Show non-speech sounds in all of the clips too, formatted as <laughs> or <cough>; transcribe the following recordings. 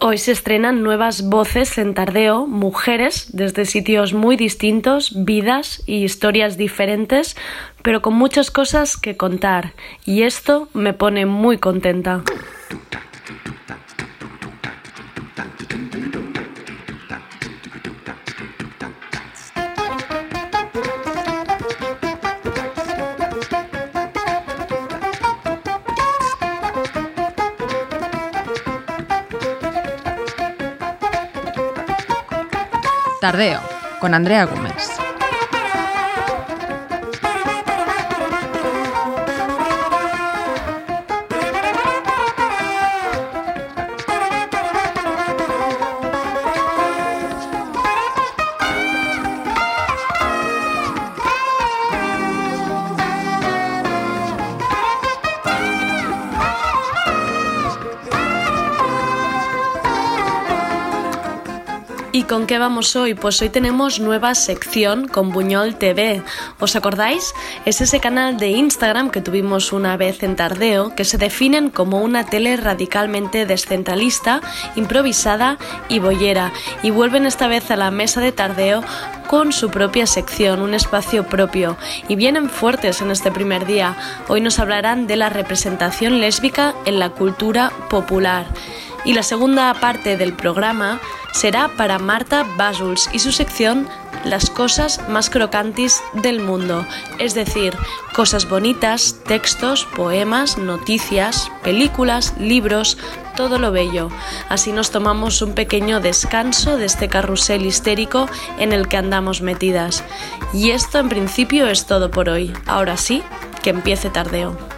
Hoy se estrenan nuevas voces en Tardeo, mujeres desde sitios muy distintos, vidas y historias diferentes, pero con muchas cosas que contar. Y esto me pone muy contenta. Tardeo, con Andrea Gómez. Con qué vamos hoy? Pues hoy tenemos nueva sección con Buñol TV. ¿Os acordáis? Es ese canal de Instagram que tuvimos una vez en Tardeo, que se definen como una tele radicalmente descentralista, improvisada y boyera, y vuelven esta vez a la mesa de Tardeo con su propia sección, un espacio propio, y vienen fuertes en este primer día. Hoy nos hablarán de la representación lésbica en la cultura popular. Y la segunda parte del programa será para Marta Basuls y su sección Las cosas más crocantes del mundo, es decir, cosas bonitas, textos, poemas, noticias, películas, libros, todo lo bello. Así nos tomamos un pequeño descanso de este carrusel histérico en el que andamos metidas. Y esto en principio es todo por hoy. Ahora sí, que empiece tardeo.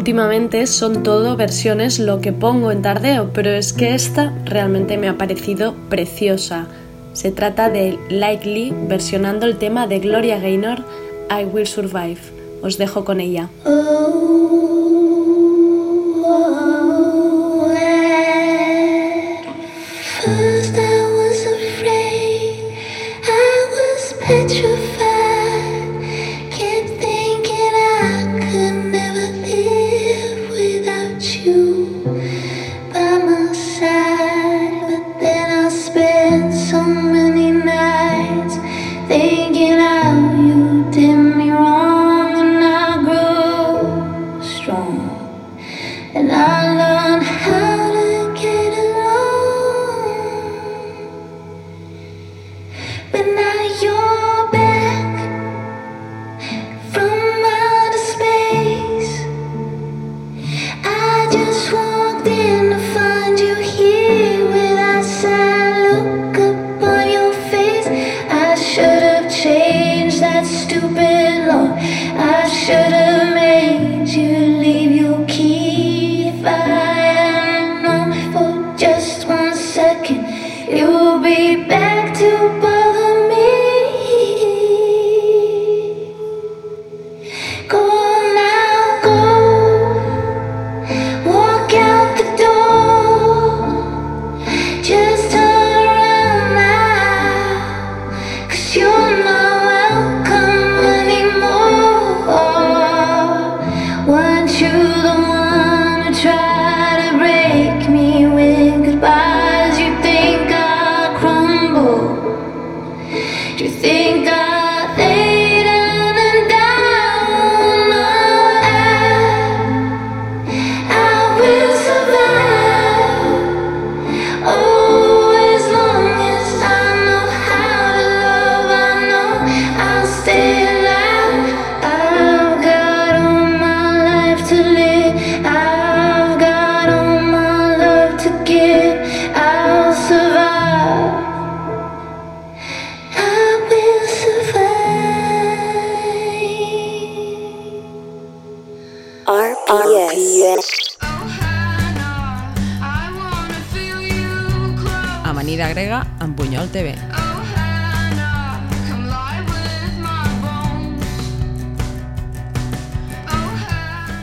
Últimamente son todo versiones lo que pongo en tardeo, pero es que esta realmente me ha parecido preciosa. Se trata de Likely versionando el tema de Gloria Gaynor, I Will Survive. Os dejo con ella. First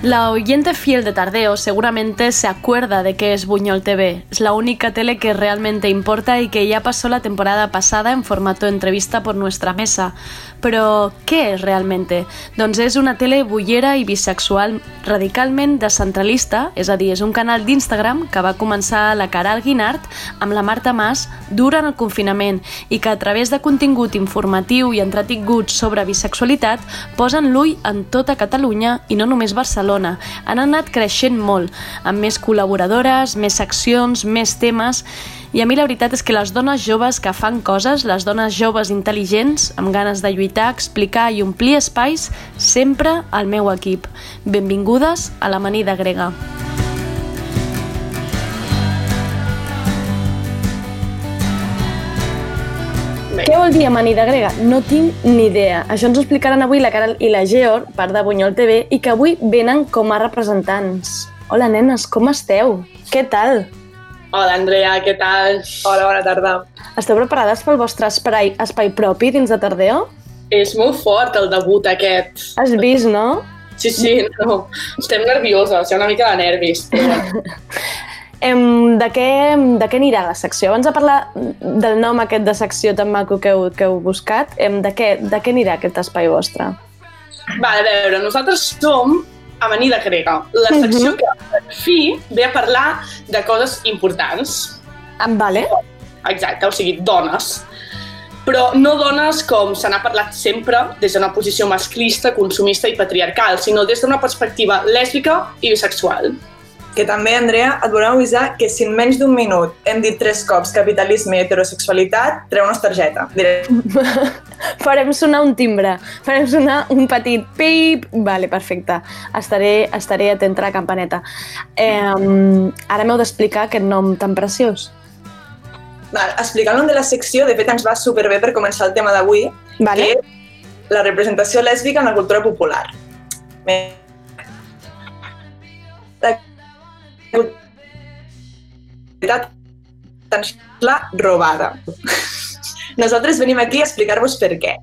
La oyente fiel de Tardeo seguramente se acuerda de que es Buñol TV. Es la única tele que realmente importa y que ya pasó la temporada pasada en formato entrevista por nuestra mesa. Però què és realmente? Doncs és una tele bullera i bisexual radicalment descentralista, és a dir, és un canal d'Instagram que va començar la Caral Guinart amb la Marta Mas durant el confinament i que a través de contingut informatiu i entretingut sobre bisexualitat posen l'ull en tota Catalunya i no només Barcelona. Han anat creixent molt, amb més col·laboradores, més seccions, més temes i a mi la veritat és que les dones joves que fan coses, les dones joves intel·ligents, amb ganes de lluitar, explicar i omplir espais, sempre al meu equip. Benvingudes a l'Amanida Grega. Què vol dir amanida grega? No tinc ni idea. Això ens ho explicaran avui la Caral i la Geor, part de Bunyol TV, i que avui venen com a representants. Hola, nenes, com esteu? Què tal? Hola, Andrea, què tal? Hola, bona tarda. Esteu preparades pel vostre espai, espai propi dins de Tardeo? És molt fort el debut aquest. Has vist, no? Sí, sí, no. Estem nervioses, hi ha una mica de nervis. Però... <laughs> Em, de, què, de què anirà la secció? Abans de parlar del nom aquest de secció tan maco que heu, que heu buscat, em, de, què, de què anirà aquest espai vostre? Va, a veure, nosaltres som Amanida Grega, la secció que, per fi, ve a parlar de coses importants. Ah, vale. Exacte, o sigui, dones. Però no dones com se n'ha parlat sempre des d'una posició masclista, consumista i patriarcal, sinó des d'una perspectiva lèsbica i bisexual. Que també, Andrea, et volem avisar que si en menys d'un minut hem dit tres cops capitalisme i heterosexualitat, treu-nos targeta. Diré, <laughs> Farem sonar un timbre, farem sonar un petit pip. Vale, perfecte. Estaré, estaré atenta a la campaneta. Eh, ara m'heu d'explicar aquest nom tan preciós. Val, explicar el nom de la secció, de fet ens va superbé per començar el tema d'avui, Vale? que és la representació lèsbica en la cultura popular. La la robada. Nosaltres venim aquí a explicar-vos per què.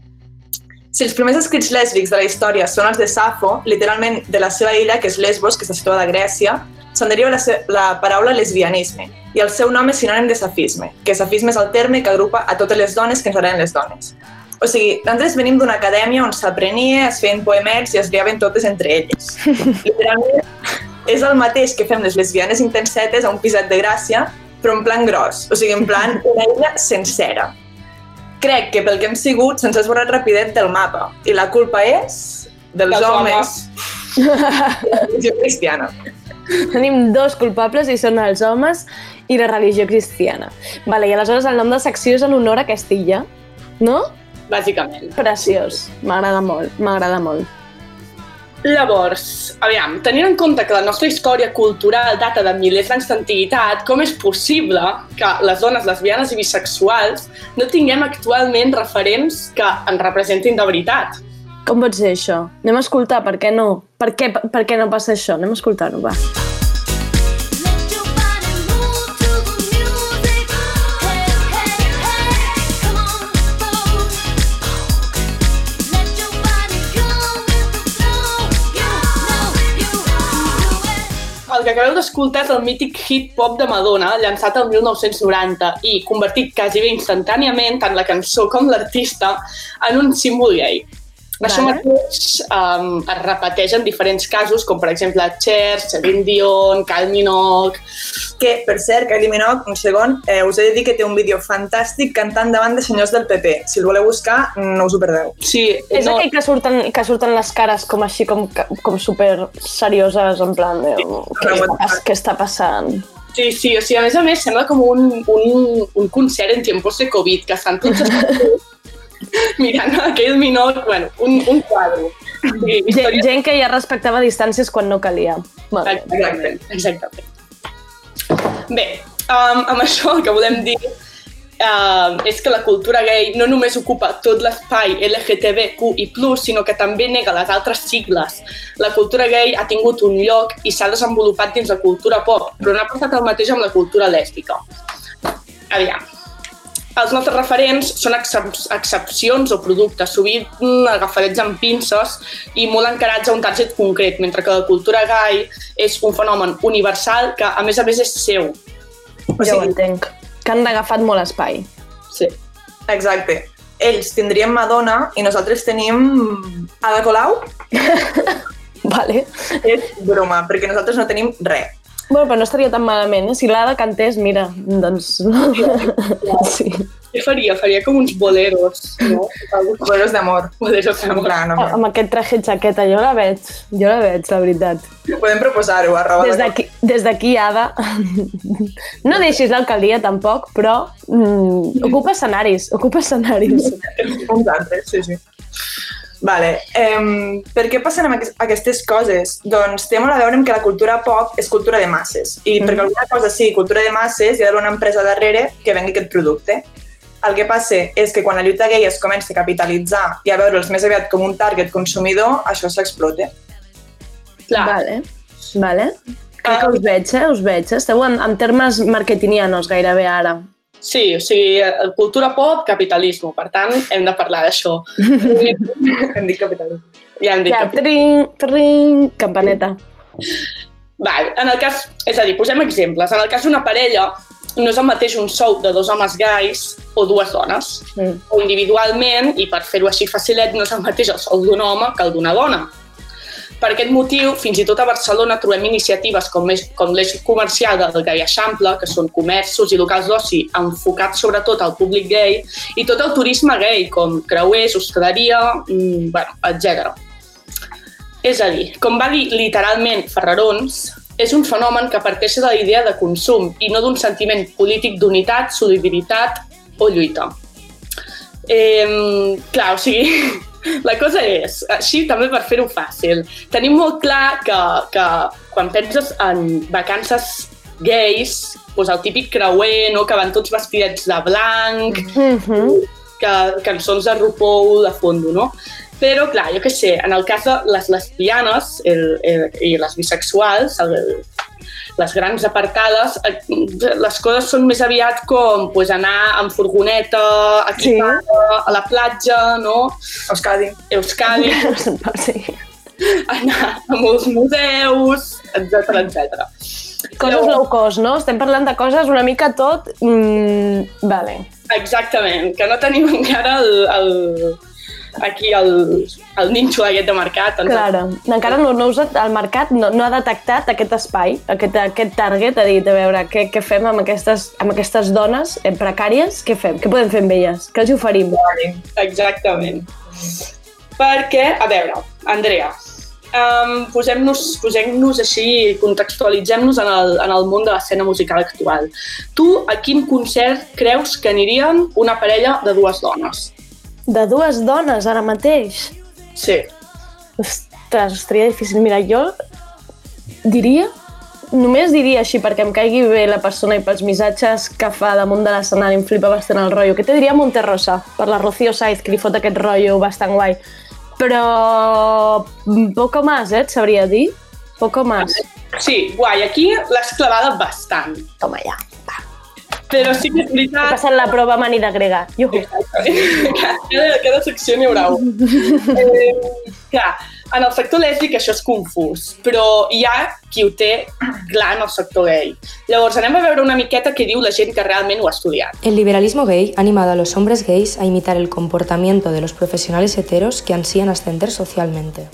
Si els primers escrits lèsbics de la història són els de Safo, literalment de la seva illa, que és Lesbos, que està situada a Grècia, se'n deriva la, la paraula lesbianisme, i el seu nom és sinònim de safisme, que safisme és el terme que agrupa a totes les dones que ens agraden les dones. O sigui, nosaltres venim d'una acadèmia on s'aprenia, es feien poemets i es liaven totes entre elles. <laughs> Literalment, és el mateix que fem les lesbianes intensetes a un piset de Gràcia, però en plan gros, o sigui, en plan <laughs> una illa sencera. Crec que pel que hem sigut se'ns ha esborrat rapidet del mapa, i la culpa és dels, Dels homes. de la <laughs> religió cristiana. Tenim dos culpables i són els homes i la religió cristiana. Vale, i aleshores el nom de secció és en honor a aquesta illa, no? Bàsicament. Preciós. M'agrada molt, m'agrada molt. Llavors, aviam, tenint en compte que la nostra història cultural data de milers d'anys d'antiguitat, com és possible que les dones lesbianes i bisexuals no tinguem actualment referents que ens representin de veritat? Com pot ser això? Anem a escoltar, per què no? Per què, per què no passa això? Anem a escoltar-ho, va. Acabeu d'escoltar el mític hit pop de Madonna, llançat el 1990 i convertit quasi bé instantàniament tant la cançó com l'artista en un símbol gay. Això mateix um, es repeteix en diferents casos, com per exemple Cher, Celine Dion, Kylie Minogue... Que, per cert, Kylie Minogue, un segon, eh, us he de dir que té un vídeo fantàstic cantant davant de senyors del PP. Si el voleu buscar, no us ho perdeu. Sí, És aquell que surten, que surten les cares com així, com, com super serioses, en plan, de, què, està, què està passant? Sí, sí, o sigui, a més a més sembla com un, un, un concert en tiempos de Covid, que estan tots <laughs> <laughs> mirant aquell Minogue, bueno, un, un quadre. Sí, Gent, història... gent que ja respectava distàncies quan no calia. Exactament, exactament. Bé, um, amb això el que volem dir uh, és que la cultura gay no només ocupa tot l'espai LGTBQI+, sinó que també nega les altres sigles. La cultura gay ha tingut un lloc i s'ha desenvolupat dins la cultura pop, però no ha passat el mateix amb la cultura lèsbica. Aviam. Els nostres referents són excep excepcions o productes, sovint agafarets amb pinces i molt encarats a un target concret, mentre que la cultura gay és un fenomen universal que, a més a més, és seu. O Ja ho sigui, entenc. Que han agafat molt espai. Sí. exacte. Ells tindrien Madonna i nosaltres tenim Ada Colau. <laughs> Vale. És broma, perquè nosaltres no tenim res. Bueno, però no estaria tan malament. eh? Si l'Ada cantés, mira, doncs... <laughs> sí. Què faria? Faria com uns boleros, no? Boleros d'amor. Boleros d'amor. plan, home. Amb aquest traje jaqueta, jo la veig. Jo la veig, la veritat. Podem proposar-ho, arroba Des de d'aquí, des d'aquí, Ada, <laughs> no deixis l'alcaldia tampoc, però mm, ocupa escenaris, ocupa escenaris. uns altres, sí, sí. Vale. Um, per què passen aquestes coses? Doncs té molt a veure amb que la cultura pop és cultura de masses. I Mhm. perquè alguna cosa sigui cultura de masses, hi ha d'haver una empresa darrere que vengui aquest producte. El que passa és que quan la lluita gay es comença a capitalitzar i a veure'ls més aviat com un target consumidor, això s'explota. Clar. Vale, vale. Crec que us veig, eh? Us veig. Esteu en, en termes marketingianos gairebé ara. Sí, o sigui, eh, cultura pop, capitalisme. Per tant, hem de parlar d'això. <laughs> Em dic capitalisme. ja hem dit Ja, que... tring, tring, campaneta. Val, en el cas, és a dir, posem exemples. En el cas d'una parella, no és el mateix un sou de dos homes gais o dues dones. Mm. O individualment, i per fer-ho així facilet, no és el mateix el sou d'un home que el d'una dona. Per aquest motiu, fins i tot a Barcelona trobem iniciatives com, com l'eix comercial del Gai Eixample, que són comerços i locals d'oci enfocats sobretot al públic gay, i tot el turisme gay, com creuers, hostaleria, mm, bueno, etc. És a dir, com va dir literalment Ferrarons, és un fenomen que parteix de la idea de consum i no d'un sentiment polític d'unitat, solidaritat o lluita. Eh, clar, o sigui, la cosa és, així també per fer-ho fàcil, tenim molt clar que, que quan penses en vacances gais, doncs el típic creuer, no? que van tots vestidets de blanc, Mm -hmm. que, cançons de RuPaul de fondo, no? Però, clar, jo què sé, en el cas de les lesbianes el, el, i les bisexuals, el, les grans apartades, eh, les coses són més aviat com pues, anar amb furgoneta, equipada, sí. a la platja, no? Euskadi. Euskadi, <laughs> sí. anar a molts museus, etc etc. Coses low cost, no? Estem parlant de coses una mica tot... Mm, vale. Exactament, que no tenim <laughs> encara el, el, aquí el, el ninxo aquest de mercat. ens- Claro. Encara no, no us, el mercat no, no ha detectat aquest espai, aquest, aquest target, ha dit, a veure, què, què fem amb aquestes, amb aquestes dones precàries? Què fem? Què podem fer amb elles? Què els oferim? Exactament. Perquè, a veure, Andrea, um, posem-nos posem així, contextualitzem-nos en, el, en el món de l'escena musical actual. Tu, a quin concert creus que anirien una parella de dues dones? De dues dones, ara mateix? Sí. Ostres, estaria difícil. Mira, jo diria, només diria així perquè em caigui bé la persona i pels missatges que fa damunt de l'escenari, em flipa bastant el rotllo, que te diria Monterrosa, per la Rocío Saiz, que li fot aquest rotllo bastant guai. Però poco más, eh, et sabria dir. Poco más. Sí, guai, aquí l'has clavada bastant. Toma ja. Però sí que és He veritat passat la prova manida grega. Juhu. cada, cada secció n'hi haurà un. Eh, clar, en el sector lèsbic això és confús, però hi ha qui ho té clar en el sector gay. Llavors anem a veure una miqueta què diu la gent que realment ho ha estudiat. El liberalismo gay ha animado a los hombres gays a imitar el comportamiento de los profesionales heteros que ansían ascender socialmente.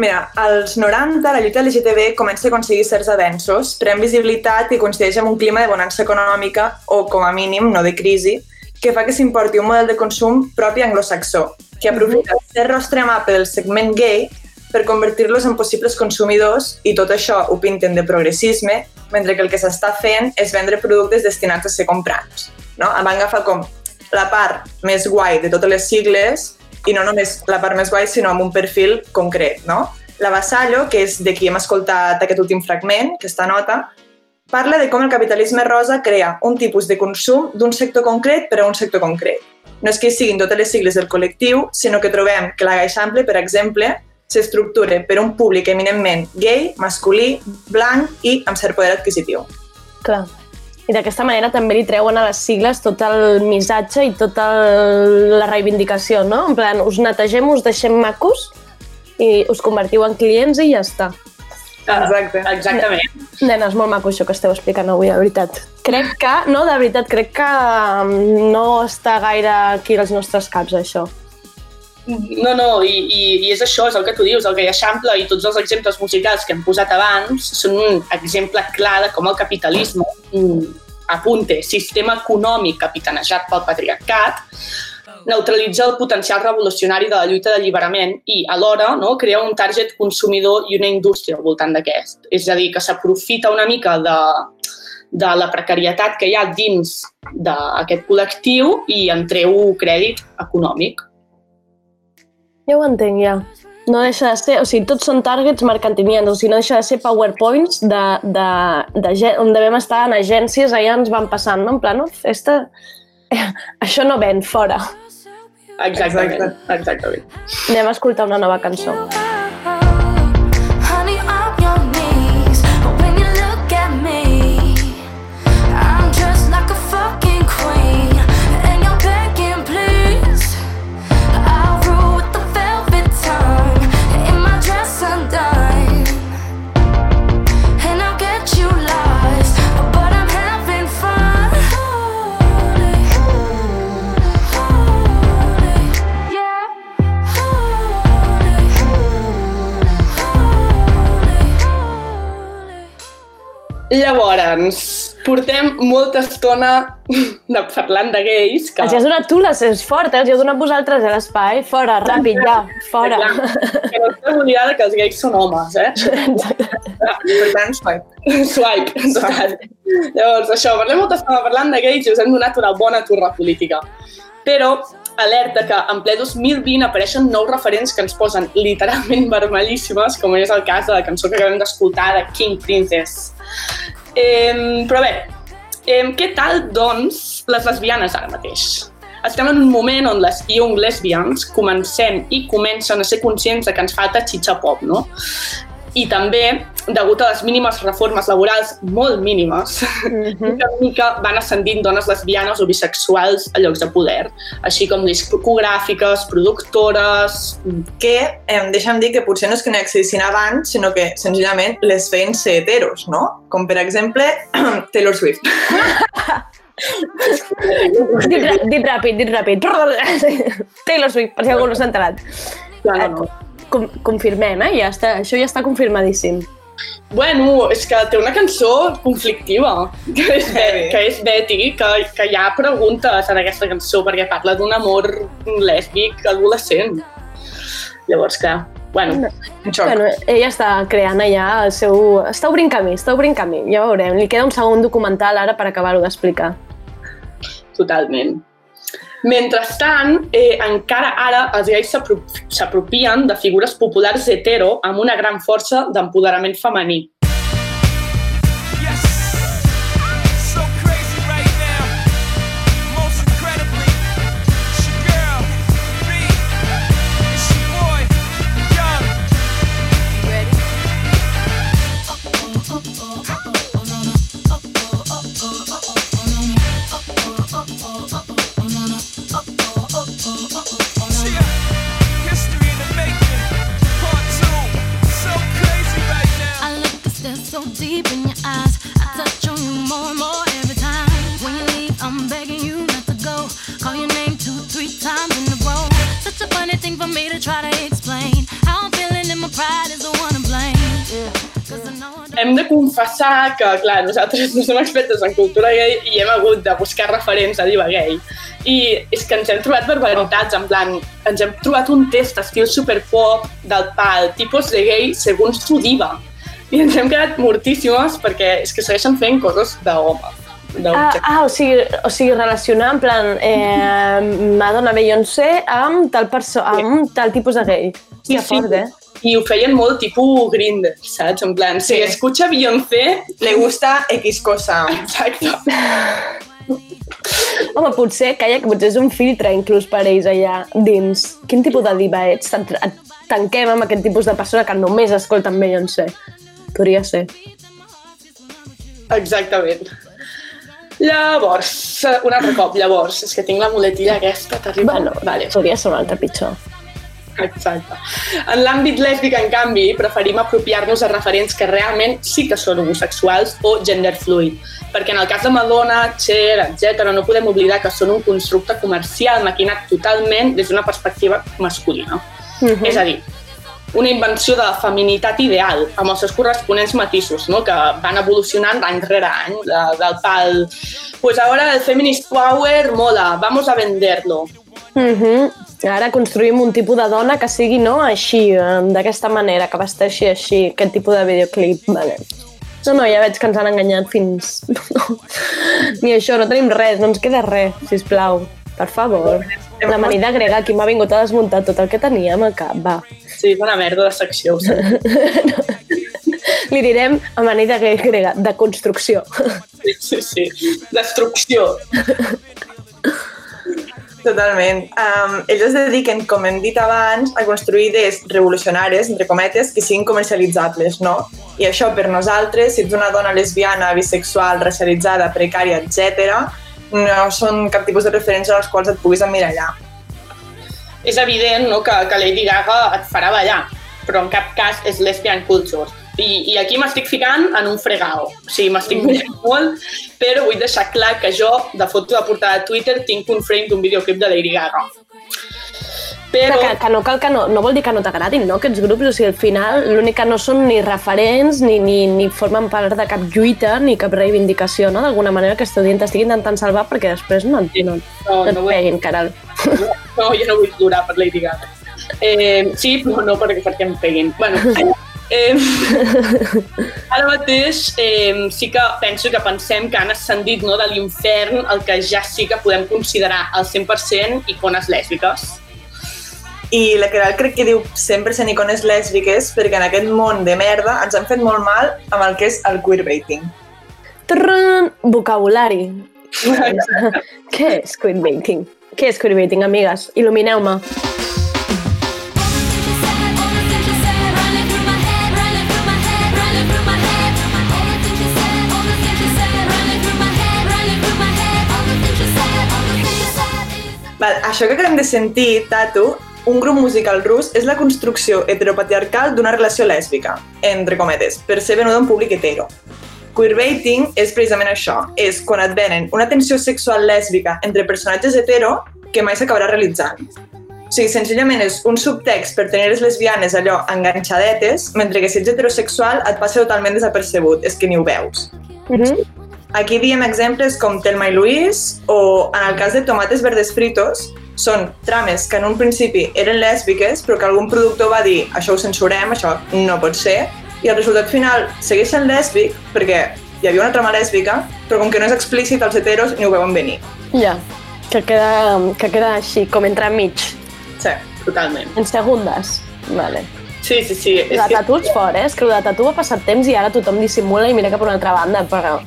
Mira, als 90 la lluita LGTB comença a aconseguir certs avenços, pren visibilitat i coincideix amb un clima de bonança econòmica o, com a mínim, no de crisi, que fa que s'importi un model de consum propi anglosaxó, que aprofita el ser rostre amable del segment gay per convertir-los en possibles consumidors i tot això ho pinten de progressisme, mentre que el que s'està fent és vendre productes destinats a ser comprats. No? Van agafar com la part més guai de totes les sigles i no només la part més guai, sinó amb un perfil concret, no? La Vassallo, que és de qui hem escoltat aquest últim fragment, aquesta nota, parla de com el capitalisme rosa crea un tipus de consum d'un sector concret per a un sector concret. No és que siguin totes les sigles del col·lectiu, sinó que trobem que la Gaixample, per exemple, s'estructura per un públic eminentment gay, masculí, blanc i amb cert poder adquisitiu. Clar. I d'aquesta manera també li treuen a les sigles tot el missatge i tota el- la reivindicació, no? En plan, us netegem, us deixem macos i us convertiu en clients i ja està. Exacte. Exactament. Nenes, molt maco això que esteu explicant avui, de veritat. Crec que, no, de veritat, crec que mm, no està gaire aquí als nostres caps, això. No, no, i, i, i és això, és el que tu dius, el que Eixample i tots els exemples musicals que hem posat abans són un exemple clar de com el capitalisme, un, apunte, sistema econòmic capitanejat pel patriarcat, neutralitza el potencial revolucionari de la lluita d'alliberament i, alhora, no, crea un target consumidor i una indústria al voltant d'aquest. És a dir, que s'aprofita una mica de, de la precarietat que hi ha dins d'aquest col·lectiu i en treu crèdit econòmic. Ja ho entenc, ja. No deixa de ser, o sigui, tots són targets mercantilians, o sigui, no deixa de ser powerpoints de, de, de, gen- on devem estar en agències, allà ens van passant, no? En plan, no, festa... <laughs> Això no ven, fora. Exactament, exactament. Anem a escoltar una nova cançó. Honey, Llavors, portem molta estona <laughs> de parlant de gais. Que... Els has donat tu les és fort, eh? Els heu donat vosaltres a l'espai. Fora, ràpid, ja, fora. Clar, que no estàs oblidada que els gais són homes, eh? <laughs> Per tant, swipe. Swipe, total. Llavors, això, parlem molta estona parlant de gais i us hem donat una bona turra política. Però, alerta que en ple 2020 apareixen nous referents que ens posen literalment vermellíssimes, com és el cas de la cançó que acabem d'escoltar de King Princess. Eh, però bé, eh, què tal, doncs, les lesbianes ara mateix? Estem en un moment on les young lesbians comencem i comencen a ser conscients de que ens falta xitxa pop, no? I també, degut a les mínimes reformes laborals, molt mínimes, mica en mica van ascendint dones lesbianes o bisexuals a llocs de poder, així com discogràfiques, productores... Que, eh, deixa'm dir que potser no és que no existissin abans, sinó que senzillament les feien ser heteros, no? Com per exemple <clears throat> Taylor Swift. Dit, dit ràpid, dit ràpid. <laughs> Taylor Swift, per si algú no s'ha enterat. Ja, no, no. Com, confirmem, eh? Ja està, això ja està confirmadíssim. Bueno, és que té una cançó conflictiva, que és, Be que és Betty, que, que hi ha preguntes en aquesta cançó, perquè parla d'un amor lèsbic adolescent. Llavors, clar, bueno, Un xoc. Bueno, ella està creant allà el seu... Està obrint camí, està obrint camí, ja veurem. Li queda un segon documental ara per acabar-ho d'explicar. totalment. Mentrestant, eh, encara ara els gais s'apro- s'apropien de figures populars hetero amb una gran força d'empoderament femení. Hem de confessar que, clar, nosaltres no som expertes en cultura gay i hem hagut de buscar referents a Diva Gay. I és que ens hem trobat barbaritats, en plan, ens hem trobat un test estil superpop del pal, tipus de gay segons tu diva. I ens hem quedat mortíssimes perquè és que segueixen fent coses d'home. Ah, ah o, sigui, o sigui, relacionar en plan eh, Madonna Beyoncé amb tal, perso amb tal tipus de gay. Hòstia, Sí, sí. fort, eh? I ho feien molt tipus Grindr, saps? En plan, si Sí. escucha Beyoncé... Le gusta X cosa. Exacte. <laughs> Home, potser, calla, que potser és un filtre inclús per ells allà dins. Quin tipus de diva ets? Et, tanquem amb aquest tipus de persona que només escolten Beyoncé. Podria ser. Exactament. Llavors, un altre cop, llavors, és que tinc la muletilla aquesta terrible. Bueno, vale. podria ser un altre pitjor. <laughs> Exacte. En l'àmbit lèsbic, en canvi, preferim apropiar-nos de referents que realment sí que són homosexuals o gender fluid, perquè en el cas de Madonna, Cher, etc., no podem oblidar que són un constructe comercial maquinat totalment des d'una perspectiva masculina. Mhm. És a dir, una invenció de la feminitat ideal, amb els seus corresponents matisos, no? que van evolucionant any rere any, de, del pal... Pues ahora el feminist power mola, vamos a venderlo. Mhm. Ara construïm un tipus de dona que sigui no així, d'aquesta manera, que vesteixi així, aquest tipus de videoclip. Vale. No, no, ja veig que ens han enganyat fins... Ni això, no tenim res, no ens queda res, sisplau. Per favor. L'amanida grega, aquí m'ha vingut a desmuntar tot el que teníem al cap, va. Sí, és una merda de secció. sé. <laughs> Li direm amanida grega, de construcció. Sí, sí, sí. Destrucció. <laughs> Totalment. Um, ells es dediquen, com hem dit abans, a construir idees revolucionàries, entre cometes, que siguin comercialitzables, no? I això per nosaltres, si ets una dona lesbiana, bisexual, racialitzada, precària, etc, no són cap tipus de referència als quals et puguis emmirallar. És evident no, que, que Lady Gaga et farà ballar, però en cap cas és lesbian culture. I, i aquí m'estic ficant en un fregao. O sigui, m'estic mirant molt, però vull deixar clar que jo, de foto de portada de Twitter, tinc un frame d'un videoclip de Lady Gaga. Però... Que, que no cal que no, no vol dir que no t'agradin, no, aquests grups? O sigui, al final l'únic que no són ni referents, ni, ni, ni formen part de cap lluita, ni cap reivindicació, no? D'alguna manera que estudien t'estic intentant salvar perquè després no, no, no, No, et no vull- peguin, caral. No, jo no vull plorar per Lady Gaga. Eh, sí, però no perquè, perquè em peguin. Bueno, <laughs> eh, <laughs> ara mateix eh, sí que penso que pensem que han ascendit no, de l'infern el que ja sí que podem considerar al 100% icones lèsbiques. I la Queralt crec que diu 100% icones lèsbiques perquè en aquest món de merda ens han fet molt mal amb el que és el queerbaiting. Trrrn, vocabulari. <laughs> Què és queerbaiting? Què és queerbaiting, amigues? Il·lumineu-me. Val, això que acabem de sentir, Tatu, un grup musical rus és la construcció heteropatriarcal d'una relació lèsbica, entre cometes, per ser venuda a un públic hetero. Queerbaiting és precisament això, és quan et venen una tensió sexual lèsbica entre personatges hetero que mai s'acabarà realitzant. O sigui, senzillament és un subtext per tenir les lesbianes allò enganxadetes, mentre que si ets heterosexual et passa totalment desapercebut, és que ni ho veus. Mhm. Aquí diem exemples com Telma i Luis o, en el cas de Tomates Verdes Fritos, són trames que en un principi eren lèsbiques, però que algun productor va dir això ho censurem, això no pot ser, i el resultat final segueix sent lèsbic perquè hi havia una trama lèsbica, però com que no és explícit, els heteros ni ho veuen venir. Ja, que queda, que queda així, com entre mig, Sí. Totalment. en segundes. Vale. Sí, sí, sí. La tatu és fort, eh? És que el de tatu ha passat temps i ara tothom dissimula i mira cap a una altra banda, però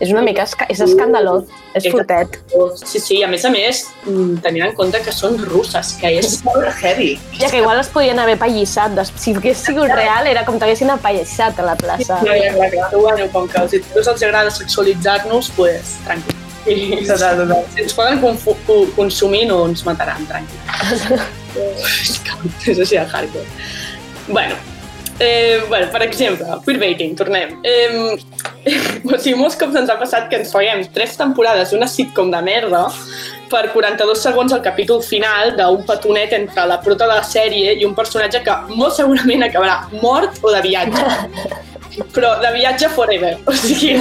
és una mica... Esca és escandalós, és fortet. Sí, sí, a més a més, mm, tenint en compte que són russes, que és... Molt heavy. Ja que igual es podien haver pallissat. Si hagués sigut real, era com t'haguessin apallissat a la plaça. Ja, ja, clar, clar. Bueno, com que als heteros els agrada sexualitzar-nos, pues, tranquil. I Total, total. si ens poden consumir, no ens mataran, tranquil. <laughs> és que és així de hardcore. Bueno, eh, bueno, per exemple, queerbaiting, tornem. Eh, <laughs> o sigui, molts cops ens ha passat que ens follem tres temporades d'una sitcom de merda per 42 segons al capítol final d'un petonet entre la prota de la sèrie i un personatge que molt segurament acabarà mort o de viatge. <laughs> Però de viatge forever. O sigui,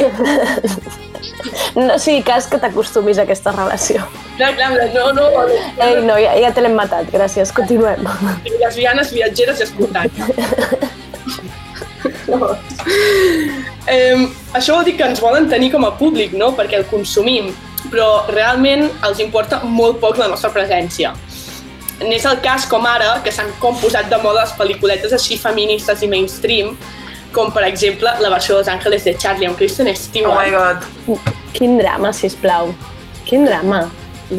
No sigui cas que t'acostumis a aquesta relació. clar, clar, no, no, Ei, no, ja, ja te l'hem matat, gràcies, continuem. lesbianes viatgeres i escoltant. <laughs> No. Eh, això vol dir que ens volen tenir com a públic, no? Perquè el consumim, però realment els importa molt poc la nostra presència. n'és el cas com ara, que s'han com posat de moda les pel·lículetes així feministes i mainstream, com per exemple la versió de Los Ángeles de Charlie amb Kristen Stewart. Oh my god. Quin drama, sisplau. Quin drama.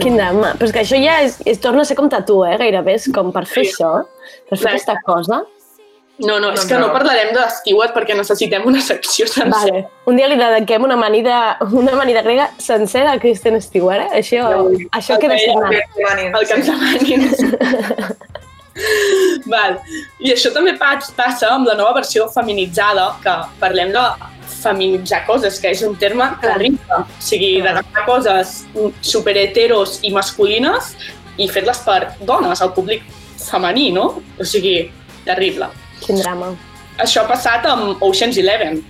Quin drama. Però és que això ja és, és, torna a ser com tatu, eh? Gairebé és com per fer Sí. això, per fer Clar. aquesta cosa. No, no, és No, que no no. parlarem de Stewart perquè necessitem una secció sencera. Vale. Un dia li dediquem una amanida, una amanida grega sencera a Kristen Stewart, eh? Això, això queda Ok, signat. el que ens demanin. <laughs> Val. I això també pas- passa amb la nova versió feminitzada, que parlem de feminitzar coses, que és un terme terrible. O sigui, d'agafar coses superheteros i masculines i fer-les per dones, al públic femení, no? O sigui, terrible. Quin drama. Això ha passat amb Ocean's Eleven.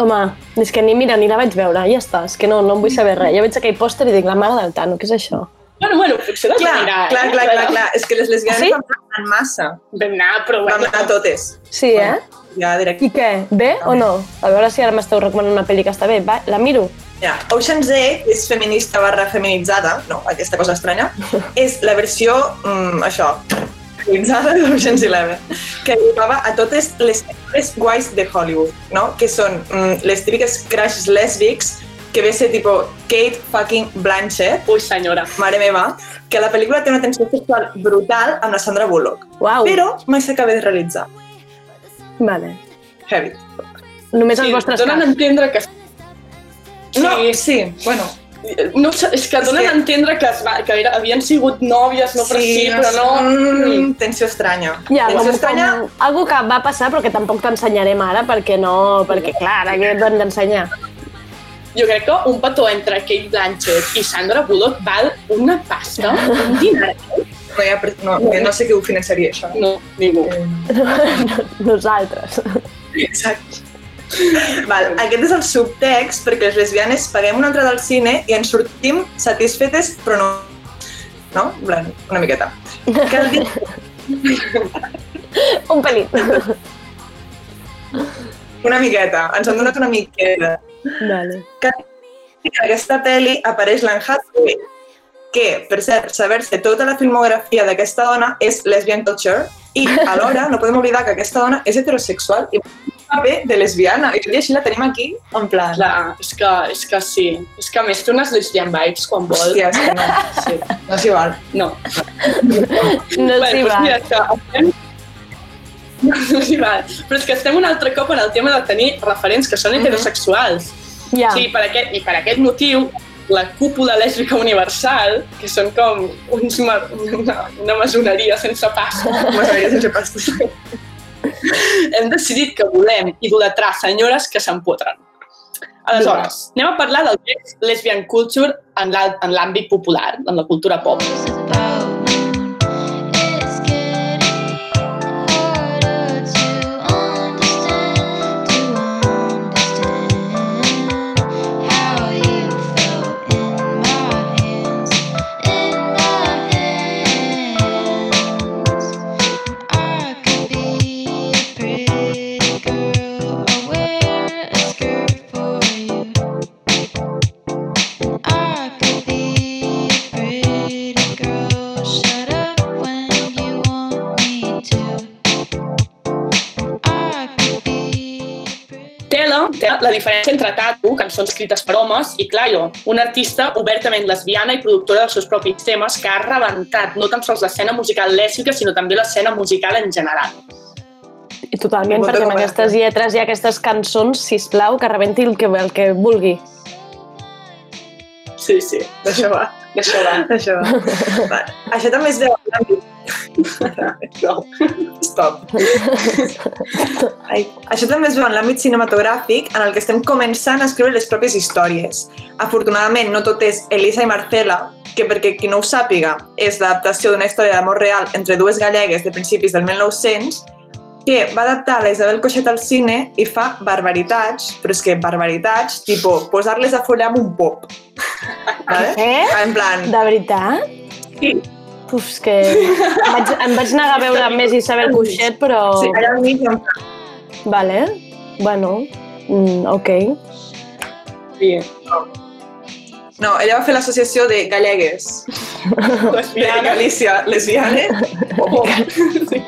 Home, és que ni mira, ni la vaig veure, ja està, és que no, no en vull saber res. Jo veig aquell pòster i dic, la mare del Tano, què és això? Bueno, bueno, potser l'has de Clar, mirar. clar, eh? clar, clar, clar. És que les lesbianes Ah, sí? van anar en massa. Vam anar, però Vam bueno, anar totes. Sí, eh? Ja, directe. I què? Bé o no? A veure si ara m'esteu recomanant una pel·li que està bé. Va, la miro. Ja. Ocean's 8 és feminista barra feminitzada, no, aquesta cosa estranya, <laughs> és la versió, mm, això, feminitzada d'Ocean's Eleven, que agafava a totes les actores guais de Hollywood, no? que són mm, les típiques crushes lèsbics que ve a ser tipo Kate fucking Blanchett, Ui, senyora. mare meva, que la pel·lícula té una tensió sexual brutal amb la Sandra Bullock, Uau. però mai s'acaba de realitzar. Vale. Heavy. Només els vostres donen a entendre que... Sí, No, sí, bueno, no, sé, és que És donen que- a entendre que, es va, que era, havien sigut nòvies, no per sí, però no... Mm, tensió estranya. Ja, tensió com, estranya, com algo que va passar però que tampoc t'ensenyarem ara perquè no... Perquè, clar, ara què et hem d'ensenyar? Jo crec que un petó entre Kate Blanchett i Sandra Bullock val una pasta, un <laughs> dinar. no, pre- no, no, no sé qui ho finançaria, això. No, ningú. <laughs> Nosaltres. Exacte. Val, aquest és el subtext perquè les lesbianes paguem una entrada al cine i ens sortim satisfetes però no. No? Una miqueta. Cal dir Un pelín. una miqueta. Ens han donat una miqueta. Vale. Cal dir que aquesta pel·li apareix l'Anne Hathaway, que, per cert, saber-se tota la filmografia d'aquesta dona és lesbian culture i alhora no podem oblidar que aquesta dona és heterosexual i bé de lesbiana. I tot i així la tenim aquí, en plan... Clar, és que, és que sí. És que a més té unes lesbian vibes quan vol. Hòstia, és que no, sí, no s'hi val. No. No Bé, s'hi doncs va. mira, és. <laughs> No, no s'hi val. Però és que estem un altre cop en el tema de tenir referents que són heterosexuals. Ja. Sí, per aquest, i per aquest motiu, la cúpula lèsbica universal, que són com uns, una, una masoneria sense pas, M'agradaria sense pastes. <laughs> <laughs> hem decidit que volem idolatrar senyores que s'empotren. Aleshores, anem a parlar del que és lesbian culture en l'àmbit popular, en la cultura pop. La diferència entre tatu, cançons escrites per homes, i Clayo, una artista obertament lesbiana i productora dels seus propis temes que ha rebentat no tan sols l'escena musical lèsbica, sinó també l'escena musical en general. I totalment, perquè amb aquestes lletres i aquestes cançons, sisplau, que rebenti el que, el que vulgui. Sí, sí. D'això va. Això va. <laughs> Això va. va. Això també es veu l'àmbit... <laughs> No. Stop. Ai. Això també es veu en l'àmbit cinematogràfic en el que estem començant a escriure les pròpies històries. Afortunadament, no tot és Elisa i Marcela, que perquè qui no ho sàpiga és l'adaptació d'una història d'amor real entre dues gallegues de principis del 1900 que va adaptar la Isabel Coixet al cine i fa barbaritats, però és que barbaritats, tipo, posar-les a follar amb un pop. Vale? Eh? En plan, De veritat? Sí. Uf, és que em vaig, em vaig negar a veure més Isabel Cuixet, però... sí, allà al mig, Vale, bueno, mm, ok. Sí. No, ella va fer l'associació de gallegues. <laughs> De lesbiana. Galícia, lesbianes. Oh. Sí.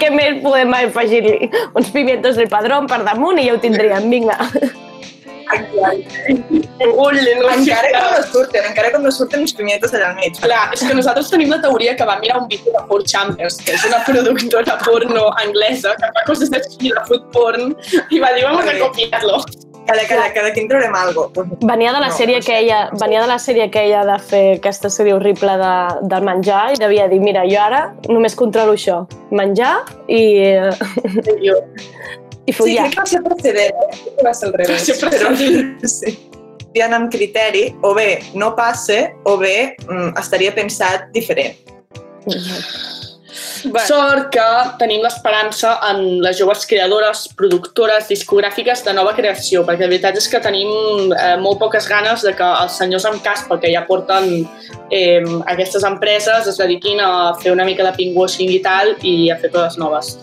Què més podem afegir-li? Uns pimientos del padrón per damunt i ja ho tindríem, vinga. Ui, no. Encara com no surten, encara com no surten uns pimientos allà al mig. Clar, és que nosaltres tenim la teoria que va mirar un vídeo de Four Chambers, que és una productora porno anglesa que fa coses així de food porn, i va dir, vamos a copiarlo. Cada, cada, cada quin traurem algo. Pues, Venia de la No, sèrie no sé. aquella, venia de la sèrie aquella de fer aquesta sèrie horrible de, del menjar i devia dir, mira, jo ara només controlo això, menjar i, Jo, <laughs> i sí, follar. crec que va ser precedent. eh? Va ser al revés. Va ser precedent. Però, sí. Hi amb criteri, o bé no passe, o bé mm, estaria pensat diferent. Bueno. Sort que tenim l'esperança en les joves creadores, productores, discogràfiques de nova creació, perquè la veritat és que tenim eh, molt poques ganes de que els senyors amb caspa que ja porten eh, aquestes empreses es dediquin a fer una mica de pinkwashing i tal i a fer coses noves.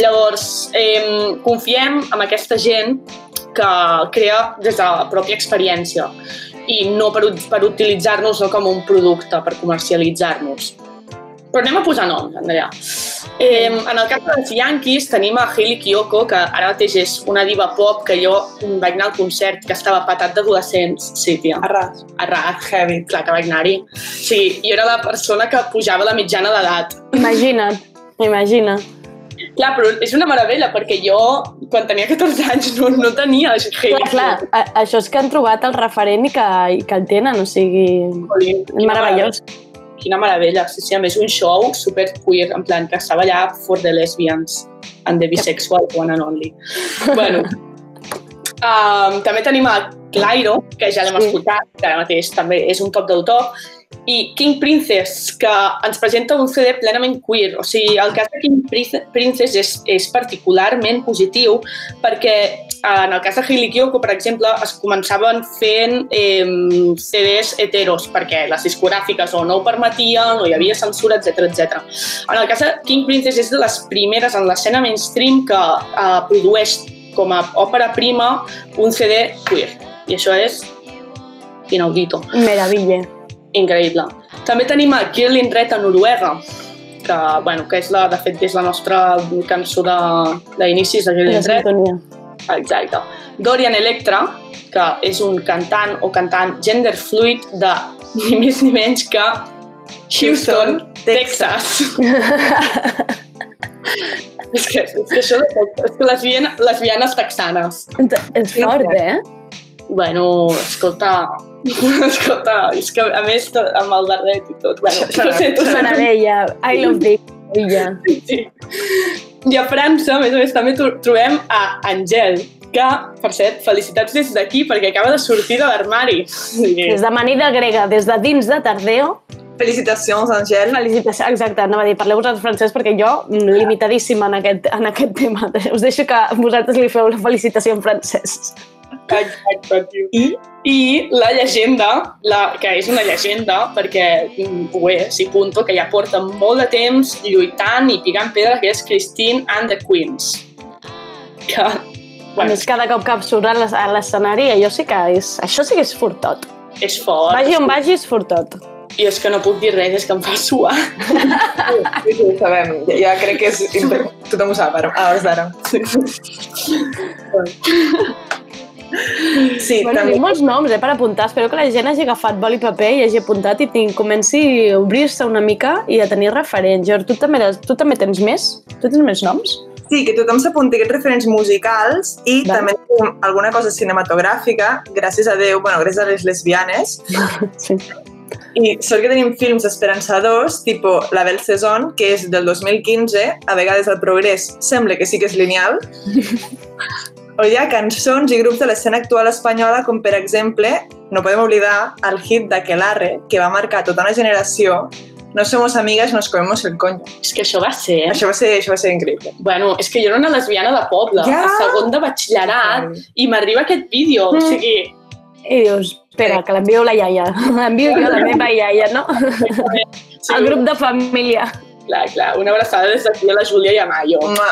Llavors, eh, confiem en aquesta gent que crea des de la pròpia experiència i no per, per utilitzar-nos no com un producte, per comercialitzar-nos. Però anem a posar noms, Andrea. Eh, en el cas dels Yankees tenim a Hailey Kiyoko, que ara mateix és una diva pop que jo vaig anar al concert que estava patat d'adolescents. Sí, tia. Arras. A RAC. Heavy. Clar que vaig anar-hi. Sí, jo era la persona que pujava la mitjana d'edat. Imagina't, imagina. Clar, però és una meravella, perquè jo, quan tenia 14 anys, no, no tenia Hailey Clar, clar, a, això és que han trobat el referent i que, i que el tenen, o sigui, Jolín, és meravellós. Quina meravella. Sí, sí, a més un show super queer, en plan, que estava allà for the lesbians and the bisexual one and only. <laughs> bueno, um, també tenim a Clairo, que ja l'hem Sí. escoltat, que ara mateix també és un top d'autor, i King Princess, que ens presenta un CD plenament queer. O sigui, el cas de King Prince- Princess és, és particularment positiu perquè en el cas de Hailey Kiyoko, per exemple, es començaven fent eh, CDs heteros perquè les discogràfiques o no ho permetien o hi havia censura, etc etc. En el cas de King Princess és de les primeres en l'escena mainstream que eh, produeix com a òpera prima un CD queer. I això és inaudito Meravella. Increïble. També tenim a Kirlin Red a Noruega, que, bueno, que és la, de fet, és la nostra cançó de- d'inicis Red. sintonia. Exacte. Dorian Electra, que és un cantant o cantant gender fluid de ni més ni menys que Houston, Houston, Texas. <laughs> és, que, és que això és que lesbiana, lesbianes texanes. És fort, eh? Bueno, escolta, escolta, és que a més amb el darret i tot, bueno, no sé, tu. I love Dick. Ella. Sí. I a França, a més a més, també tro- trobem a Angel, que, per cert, felicitats des d'aquí, perquè acaba de sortir de l'armari. Sí. Des de manida grega, des de dins de Tardeo, Felicitacions, Àngel. Felicitació, exacte, anava a dir, parleu vosaltres francès perquè jo, mm, limitadíssima en aquest, en aquest tema. Us deixo que vosaltres li feu la felicitació en francès. Exacte, tio. I? I la llegenda, la, que és una llegenda, perquè ho és, i punto, que ja porta molt de temps lluitant i picant pedra, que és Christine and the Queens. Que, A bueno, més, cada cop que surt a l'es- a l'escenari, allò sí que és, això sí que és fortot. és fort. Vagi on vagi, és fortot. I és que no puc dir res, és que em fa suar. <laughs> Sí, sí, ho sabem. Ja, crec que és... <laughs> Tothom ho sap ara, a hores d'ara. Sí, Bueno, també. tinc molts noms eh, per apuntar. Espero que la gent hagi agafat boli i paper i hagi apuntat i tinc, comenci a obrir-se una mica i a tenir referents. George, tu també, tu també tens més? Tu tens més noms? Sí, que tothom s'apunti aquests referents musicals i Val. també alguna cosa cinematogràfica, gràcies a Déu, bueno, gràcies a les lesbianes, <laughs> Sí. i sort que tenim films esperançadors, tipo La Belle Saison, que és del 2015, a vegades el progrés sembla que sí que és lineal, <laughs> o hi ha cançons i grups de l'escena actual espanyola, com per exemple, no podem oblidar el hit d'Aquelarre, que va marcar tota una generació, No somos amigas, nos comemos el coño. És que això va ser... Això va ser, això va ser increïble. Bueno, és que jo era una lesbiana de poble, Ja. a segon de batxillerat, i m'arriba aquest vídeo, o Mm. sigui... I dius, espera, que l'envio la iaia. <laughs> L'envio jo la meva iaia, no? <laughs> sí, El grup de família. Clar, clar, una abraçada des d'aquí a la Júlia i a Mayo. Mua.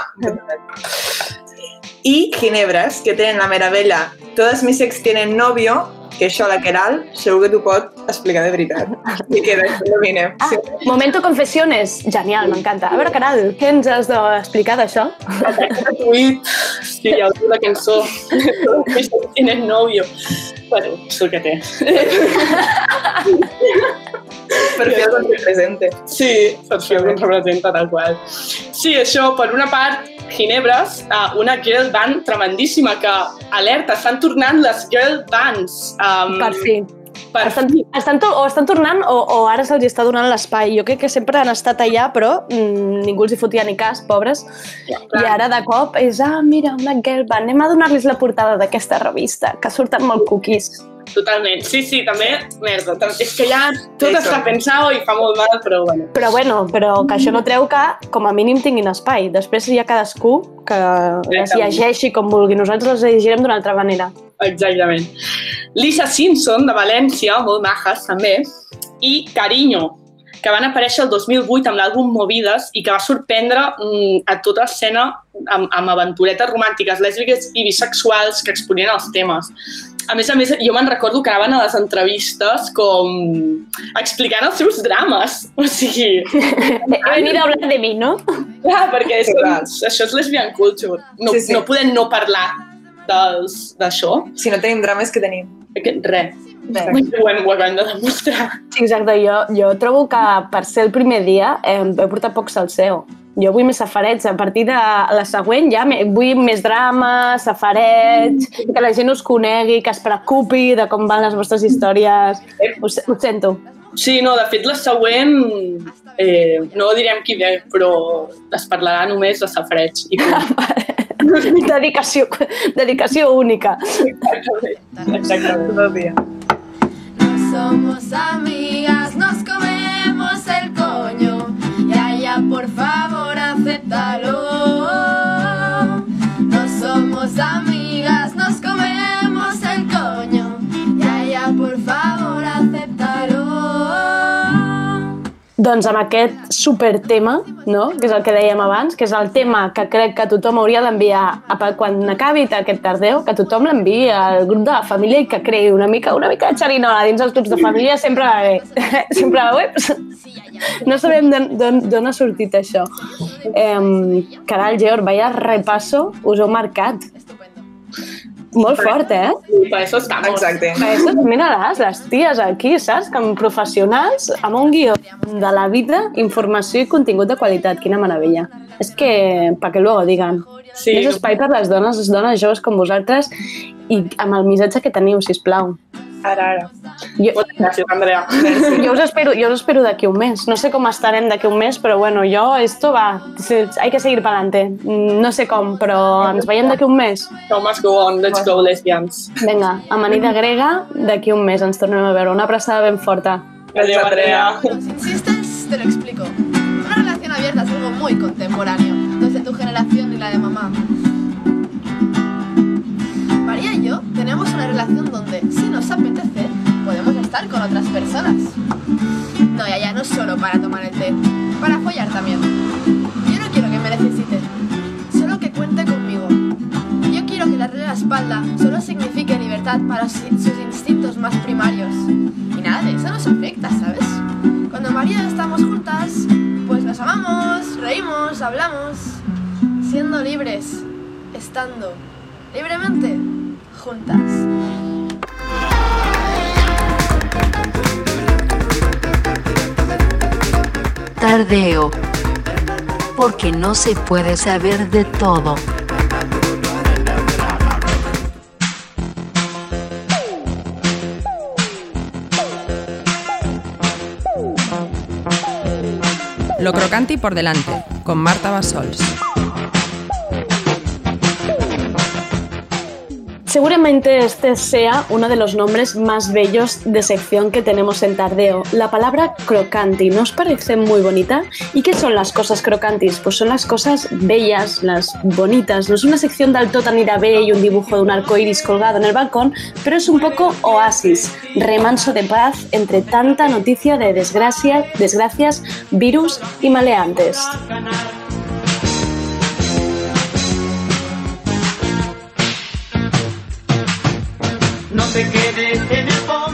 I Ginebras, que tenen la meravella Todas mis ex tienen novio, que això de Keral segur que t'ho pot explicar de veritat. I que dominem. Ah, momento confessiones. Genial, m'encanta. A veure, Caral, què ens has d'explicar d'això? gratuït. Sí, hi ha una cançó. Tienes novio. Bueno, és el que té. Per fer el represente. Sí, per fer algun representa tal qual. Sí, això, per una part, Ginebres, uh, una girl band tremendíssima que, alerta, estan tornant les girl bands. Um, Per fi. Per Estan, estan, o estan tornant o, o ara se'ls està donant l'espai. Jo crec que sempre han estat allà, però mm, ningú els hi fotia ni cas, pobres. I ara, de cop, és, ah, mira, una girl band, anem a donar-los la portada d'aquesta revista, que surten molt cookies. Totalment. Sí, sí, també, merda, és que ja tot Sí, està pensat i fa molt mal, però bueno. Però bueno, però que això no treu que com a mínim tinguin espai. Després hi ha cadascú que les llegeixi com vulgui. Nosaltres les llegirem d'una altra manera. Exactament. Lisa Simpson, de València, molt majes també, i Cariño, que van aparèixer el 2008 amb l'àlbum Movides i que va sorprendre mm, a tota l'escena amb, amb aventuretes romàntiques, lèsbiques i bisexuals que exponien els temes. A més a més, jo me'n recordo que anaven a les entrevistes com explicant els seus drames. O sigui, <laughs> He venido a hablar de mi, no? clar, perquè és, Total. això és lesbian culture. No, Sí, sí. no podem no parlar dels- d'això. Si no tenim drames, què tenim? Que- Res. Res. Ho hem, ho hem de demostrar. Sí, exacte. Jo, jo trobo que per ser el primer dia eh, he portat poc salseo. Jo vull més safareig. A partir de la següent ja me, vull més drama, safareig, que la gent us conegui, que es preocupi de com van les vostres històries. Ho, se- ho sento. Sí, no, de fet, la següent, eh, no direm qui ve, però es parlarà només de safareig. I punt. <laughs> <laughs> dedicació, dedicació única. Exactament. Exactament. Tot el dia. No somos amigas, nos comemos el coño. Ya, ya, por favor, acéptalo. Doncs amb aquest super tema, no? que és el que dèiem abans, que és el tema que crec que tothom hauria d'enviar quan acabi aquest tardeu, que tothom l'enviï al grup de la família i que creï una mica, una mica de xerinola dins els grups de família sempre va bé. <laughs> sempre va bé. No sabem d'on ha sortit això. Eh, caral, Georg, vaya repasso us heu marcat. Molt fort, eh? I per això estamos. Exacte. Per això, mira-les, les ties aquí, saps? Com professionals, amb un guió de la vida, informació i contingut de qualitat. Quina meravella. És que, pa que luego digan. Sí. Més espai per les dones, les dones joves com vosaltres i amb el missatge que teniu, si plau. Ara, ara. Jo, Moltes gràcies, Andrea. <laughs> jo us espero, jo us espero d'aquí un mes. No sé com estarem d'aquí un mes, però bueno, jo, esto va, hay que seguir para adelante. No sé com, però ens veiem d'aquí un mes. So must go on, let's go, lesbians. Vinga, amanida grega, d'aquí un mes ens tornem a veure. Una abraçada ben forta. Adéu, Andrea. Si insistes, te lo explico. Una relación abierta es algo muy contemporáneo, no es de tu generación ni la de mamá. Yo tenemos una relación donde, si nos apetece, podemos estar con otras personas. No, ya, ya, no solo para tomar el té, para follar también. Yo no quiero que me necesite, solo que cuente conmigo. Yo quiero que darle la espalda solo signifique libertad para su- sus instintos más primarios. Y nada de eso nos afecta, ¿sabes? Cuando María estamos juntas, pues nos amamos, reímos, hablamos, siendo libres, estando libremente juntas. Tardeo. Porque no se puede saber de todo. Lo crocanti por delante, con Marta Basols. Seguramente este sea uno de los nombres más bellos de sección que tenemos en Tardeo. La palabra crocanti, ¿no os parece muy bonita? ¿Y qué son las cosas crocantis? Pues son las cosas bellas, las bonitas. No es una sección del tot anirà bé y un dibujo de un arco iris colgado en el balcón, pero es un poco oasis, remanso de paz entre tanta noticia de desgracia, desgracias, virus y maleantes.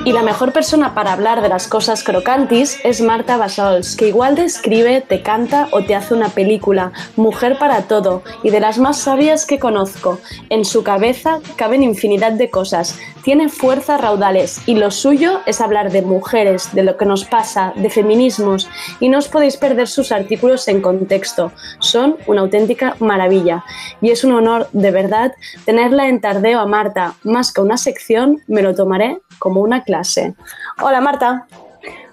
Y la mejor persona para hablar de las cosas crocantis es Marta Basols, que igual te escribe, te canta o te hace una película, mujer para todo, y de las más sabias que conozco. En su cabeza caben infinidad de cosas, tiene fuerzas raudales y lo suyo es hablar de mujeres, de lo que nos pasa, de feminismos, y no os podéis perder sus artículos en contexto. Son una auténtica maravilla. Y es un honor, de verdad, tenerla en tardeo a Marta. Más que una sección, me lo tomaré como una clase. Hola Marta.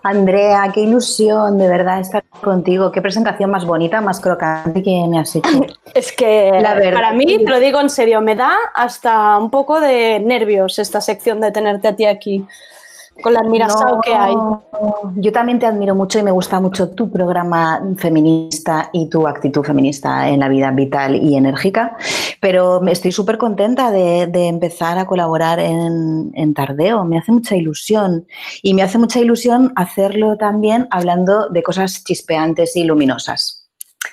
Andrea, qué ilusión de verdad estar contigo. Qué presentación más bonita, más crocante que me has hecho. <laughs> Es que La verdad para mí, te lo digo en serio, me da hasta un poco de nervios esta sección de tenerte a ti aquí, con la admiración que hay. Yo también te admiro mucho y me gusta mucho tu programa feminista y tu actitud feminista en la vida vital y enérgica, pero estoy súper contenta de, empezar a colaborar en Tardeo. Me hace mucha ilusión y me hace mucha ilusión hacerlo también hablando de cosas chispeantes y luminosas.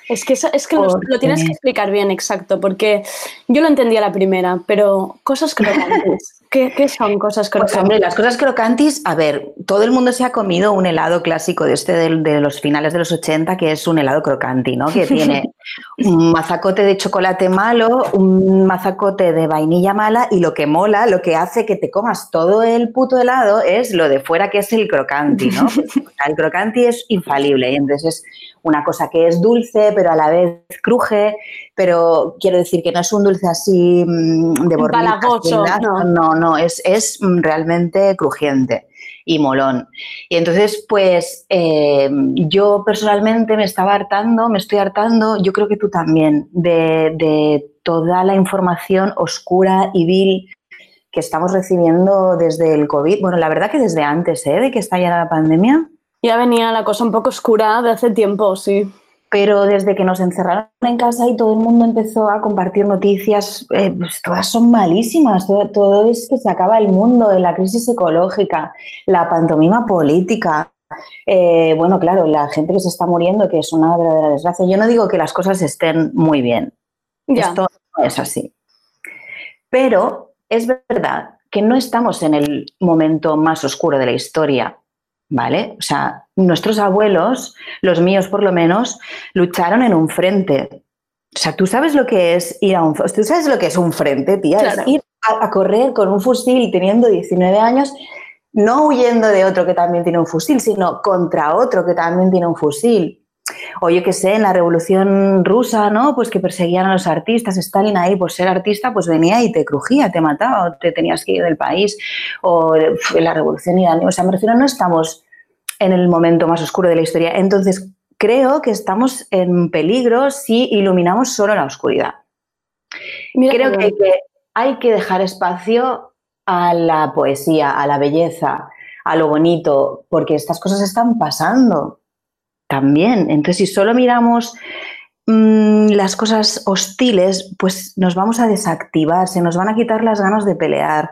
Es que, eso- es que lo, lo tienes que explicar bien, exacto, porque yo lo entendí a la primera, pero cosas crocantes. <laughs> ¿Qué, qué son cosas Pues crocantes? hombre, las cosas crocantis, a ver, todo el mundo se ha comido un helado clásico de este del- de, los finales de los 80, que es un helado crocanti, ¿no? Que tiene <laughs> un mazacote de chocolate malo, un mazacote de vainilla mala y lo que mola, lo que hace que te comas todo el puto helado es lo de fuera que es el crocanti, ¿no? <laughs> Pues, o sea, el crocanti es infalible y entonces es una cosa que es dulce, pero a la vez cruje, pero quiero decir que no es un dulce así mm, de sin no. no, no, es, es mm, realmente crujiente y molón. Y entonces, pues eh, yo personalmente me estaba hartando, me estoy hartando, yo creo que tú también, de, de toda la información oscura y vil que estamos recibiendo desde el COVID. Bueno, la verdad que desde antes, ¿eh? De que estallara la pandemia. Ya venía la cosa un poco oscura de hace tiempo, sí. Pero desde que nos encerraron en casa y todo el mundo empezó a compartir noticias, eh, pues todas son malísimas. Todo, todo es que se acaba el mundo, la crisis ecológica, la pantomima política. Eh, bueno, claro, la gente que se está muriendo, que es una verdadera desgracia. Yo no digo que las cosas estén muy bien. Ya. Esto no es así. Pero es verdad que no estamos en el momento más oscuro de la historia, ¿vale? O sea, nuestros abuelos, los míos por lo menos, lucharon en un frente. O sea, tú sabes lo que es ir a un... Tú sabes lo que es un frente, tía. Claro. Es ir a, a correr con un fusil teniendo 19 años, no huyendo de otro que también tiene un fusil, sino contra otro que también tiene un fusil. O yo qué sé, en la revolución rusa, ¿no? Pues que perseguían a los artistas. Stalin ahí, por ser artista, pues venía y te crujía, te mataba, o te tenías que ir del país. O en la revolución iraní. O sea, me refiero, no estamos en el momento más oscuro de la historia. Entonces, creo que estamos en peligro si iluminamos solo la oscuridad. Mira creo que hay que dejar espacio a la poesía, a la belleza, a lo bonito, porque estas cosas están pasando también. Entonces, si solo miramos mm, las cosas hostiles, pues nos vamos a desactivar, se nos van a quitar las ganas de pelear.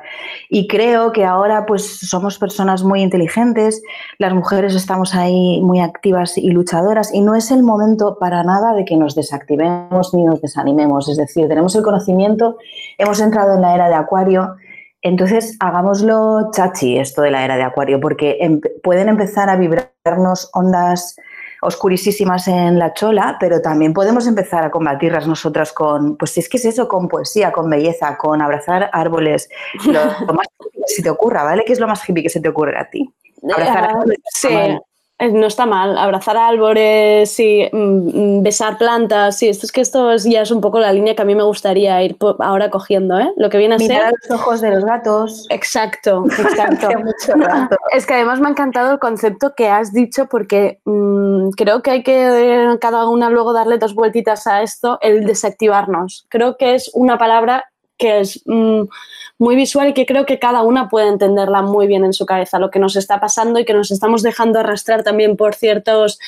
Y creo que ahora pues somos personas muy inteligentes, las mujeres estamos ahí muy activas y luchadoras y no es el momento para nada de que nos desactivemos ni nos desanimemos. Es decir, tenemos el conocimiento, hemos entrado en la era de Acuario. Entonces, hagámoslo chachi esto de la era de Acuario, porque em- pueden empezar a vibrarnos ondas oscurísimas en la chola, pero también podemos empezar a combatirlas nosotras con, pues si es que es eso, con poesía, con belleza, con abrazar árboles, lo, <laughs> lo más hippie que se te ocurra, ¿vale? ¿Qué es lo más hippie que se te ocurre a ti? Abrazar Ah, árboles. sí. Eh, no está mal. Abrazar árboles, sí, mm, besar plantas, sí, esto es que esto es- ya es un poco la línea que a mí me gustaría ir ahora cogiendo, ¿eh? Lo que viene a Mirar ser... los ojos de los gatos. Exacto, <laughs> exacto. Hace mucho rato. Es que además me ha encantado el concepto que has dicho porque mm, creo que hay que eh, cada una luego darle dos vueltitas a esto, el desactivarnos. Creo que es una palabra que es mm, muy visual y que creo que cada una puede entenderla muy bien en su cabeza, lo que nos está pasando y que nos estamos dejando arrastrar también por ciertos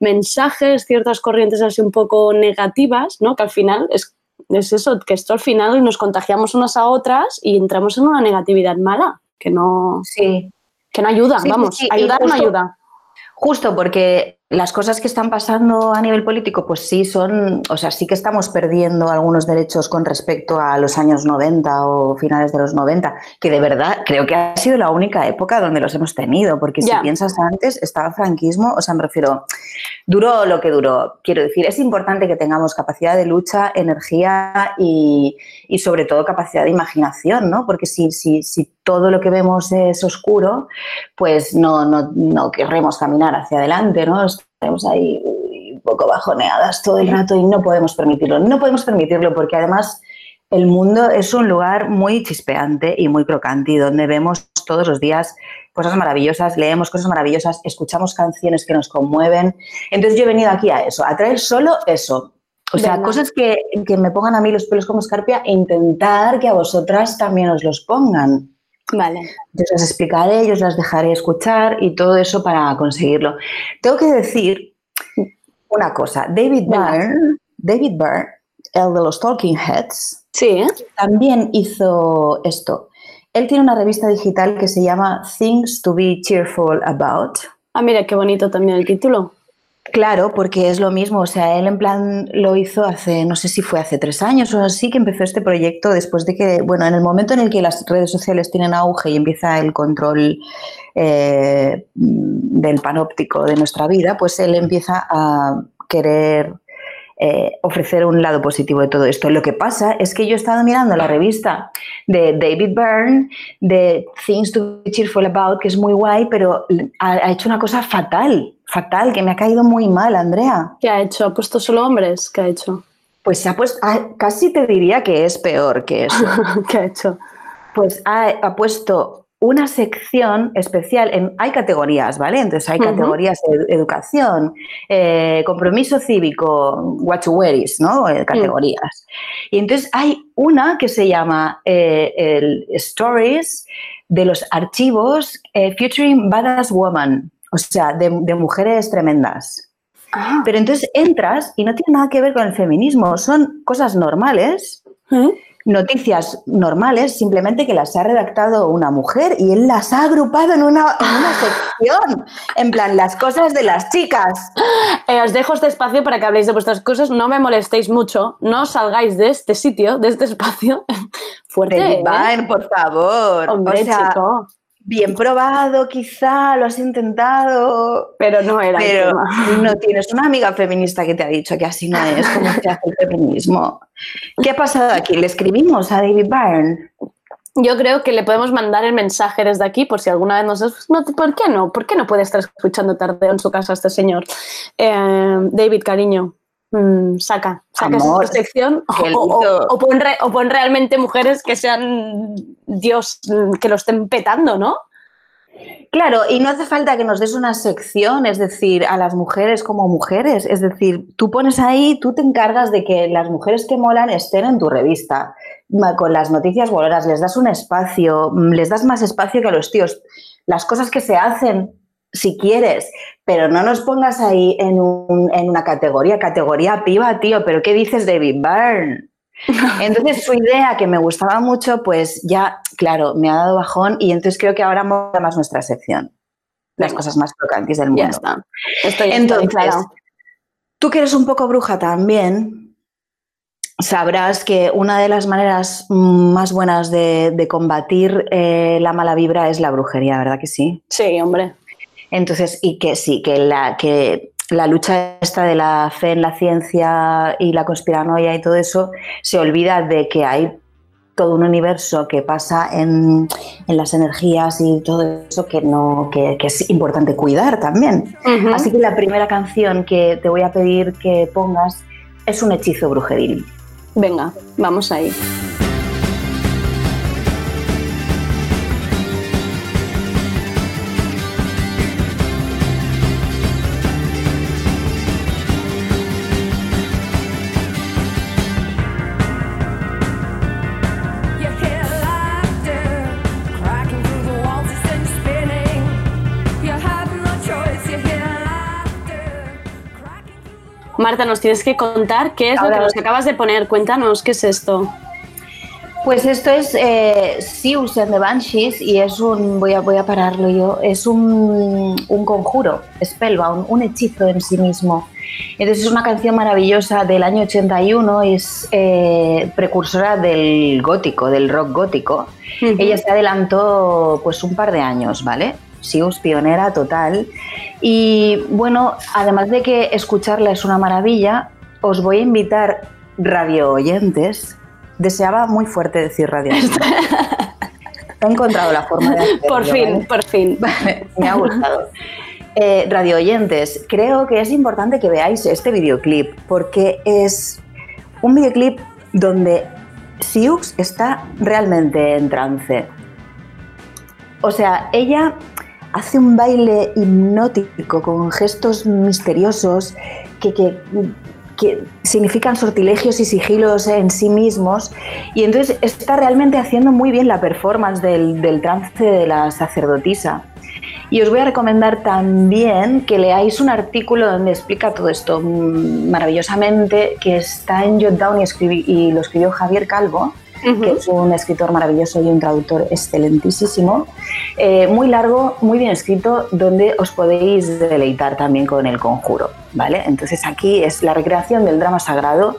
mensajes, ciertas corrientes así un poco negativas, ¿no? Que al final es, es eso, que esto al final nos contagiamos unas a otras y entramos en una negatividad mala, que no, Sí, que no ayuda, Sí, vamos, sí, ayudar no justo- ayuda. Justo porque las cosas que están pasando a nivel político, pues sí son, o sea, sí que estamos perdiendo algunos derechos con respecto a los años 90 o finales de los 90, que de verdad creo que ha sido la única época donde los hemos tenido, porque si piensas antes, estaba franquismo, o sea, me refiero, duró lo que duró. Quiero decir, es importante que tengamos capacidad de lucha, energía y, y sobre todo capacidad de imaginación, ¿no? Porque si, si, si todo lo que vemos es oscuro, pues no, no, no querremos caminar hacia adelante, ¿no? Estaremos ahí un poco bajoneadas todo el rato y no podemos permitirlo. No podemos permitirlo porque además el mundo es un lugar muy chispeante y muy crocante y donde vemos todos los días cosas maravillosas, leemos cosas maravillosas, escuchamos canciones que nos conmueven. Entonces yo he venido aquí a eso, a traer solo eso. O sea, cosas que, que me pongan a mí los pelos como escarpia e intentar que a vosotras también os los pongan. Vale. Yo las explicaré, yo os las dejaré escuchar y todo eso para conseguirlo. Tengo que decir una cosa. David. Byrne, David Byrne, el de los Talking Heads, Sí, también hizo esto. Él tiene una revista digital que se llama Things to be Cheerful About. Ah, mira, qué bonito también el título. Claro, porque es lo mismo, o sea, él en plan lo hizo hace, no sé si fue hace tres años o así que empezó este proyecto después de que, bueno, en el momento en el que las redes sociales tienen auge y empieza el control eh, del panóptico de nuestra vida, pues él empieza a querer eh, ofrecer un lado positivo de todo esto. Lo que pasa es que yo he estado mirando la revista de David Byrne, de Things to be Cheerful About, que es muy guay, pero ha, ha hecho una cosa fatal, fatal, que me ha caído muy mal, Andrea. ¿Qué ha hecho? ¿Ha puesto solo hombres? ¿Qué ha hecho? Pues se ha puesto, ah, casi te diría que es peor que eso. <laughs> ¿Qué ha hecho? Pues ha, ha puesto una sección especial, en, hay categorías, ¿vale? Entonces hay Ujú. categorías de educación, eh, compromiso cívico, what you wear is, ¿no? Eh, categorías. Y entonces hay una que se llama eh, el Stories de los archivos eh, Featuring Badass Woman, o sea, de, de mujeres tremendas. Ah, Pero entonces entras y no tiene nada que ver con el feminismo, son cosas normales ¿eh? Noticias normales, simplemente que las ha redactado una mujer y él las ha agrupado en una, en una sección, en plan, las cosas de las chicas. Eh, os dejo este espacio para que habléis de vuestras cosas. No me molestéis mucho. No salgáis de este sitio, de este espacio. <laughs> Fuerte. David ¿eh? Por favor. Hombre, O sea, chico. Bien probado, quizá, lo has intentado, Pero no era el pero tema. no tienes una amiga feminista que te ha dicho que así no es como se hace el feminismo. ¿Qué ha pasado aquí? Le escribimos a David Byrne. Yo creo que le podemos mandar el mensaje desde aquí por si alguna vez nos... No, ¿Por qué no? ¿Por qué no puede estar escuchando tardeo en su casa este señor? Eh, David, cariño, mm, saca, saca Amor, esa sección o, o- lindo. o pon re- o pon realmente mujeres que sean Dios, mm, que lo estén petando, ¿no? Claro, y no hace falta que nos des una sección, es decir, a las mujeres como mujeres. Es decir, tú pones ahí, tú te encargas de que las mujeres que molan estén en tu revista, con las noticias voloras, les das un espacio, mm, les das más espacio que a los tíos. Las cosas que se hacen, si quieres, pero no nos pongas ahí en, un- en una categoría, categoría piba, tío, pero ¿qué dices David Byrne? <laughs> Entonces su idea que me gustaba mucho, pues ya, claro, me ha dado bajón y entonces creo que ahora mola más nuestra sección. Las Venga. cosas más crocantes del mundo. Ya está. Estoy Entonces, tú que eres un poco bruja también, sabrás que una de las maneras mm, más buenas de, de combatir eh, la mala vibra es la brujería, ¿verdad que sí? Sí, hombre. Entonces, y que sí, que la, que la lucha esta de la fe en la ciencia y la conspiranoia y todo eso se olvida de que hay todo un universo que pasa en, en las energías y todo eso que, no, que, que es importante cuidar también. Así que la primera canción que te voy a pedir que pongas es un hechizo brujeril. Venga, vamos ahí. Marta, nos tienes que contar qué es lo que nos acabas de poner. Cuéntanos, ¿qué es esto? Pues esto es eh, and the Banshees y es un, voy a, voy a pararlo yo, es un, un conjuro, spellbound, un hechizo en sí mismo. Entonces es una canción maravillosa del año 81, es eh, precursora del gótico, del rock gótico. Ella se adelantó pues un par de años, ¿vale? Sius, pionera total. Y bueno, además de que escucharla es una maravilla, os voy a invitar radio oyentes. Deseaba muy fuerte decir radio. <laughs> He encontrado la forma de hacerlo. Por fin, ¿vale? por fin. <laughs> Vale, me ha gustado. Eh, radio oyentes, creo que es importante que veáis este videoclip porque es un videoclip donde Siux está realmente en trance. O sea, ella hace un baile hipnótico con gestos misteriosos que, que- significan sortilegios y sigilos en sí mismos. Y entonces está realmente haciendo muy bien la performance del, trance de la sacerdotisa. Y os voy a recomendar también que leáis un artículo donde explica todo esto maravillosamente, que está en Jotdown y lo escribió Javier Calvo, que es un escritor maravilloso y un traductor excelentísimo. Eh, muy largo, muy bien escrito, donde os podéis deleitar también con el conjuro. ¿vale? Entonces aquí es la recreación del drama sagrado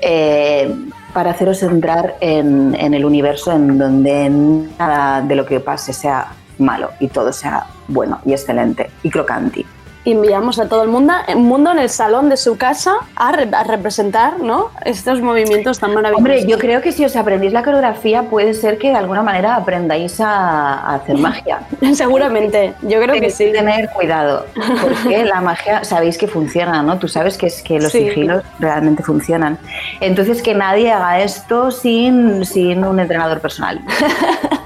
eh, para haceros entrar en, en el universo en donde nada de lo que pase sea malo y todo sea bueno y excelente y crocanti. Enviamos a todo el mundo, el mundo en el salón de su casa a, re- a representar ¿no? estos movimientos tan maravillosos. Hombre, yo creo que si os aprendéis la coreografía puede ser que de alguna manera aprendáis a, a hacer magia. <laughs> Seguramente, yo creo que Tenéis sí. tener cuidado, porque la magia sabéis que funciona, ¿no? Tú sabes que, es, que los Sí. sigilos realmente funcionan. Entonces, que nadie haga esto sin, sin un entrenador personal. <laughs>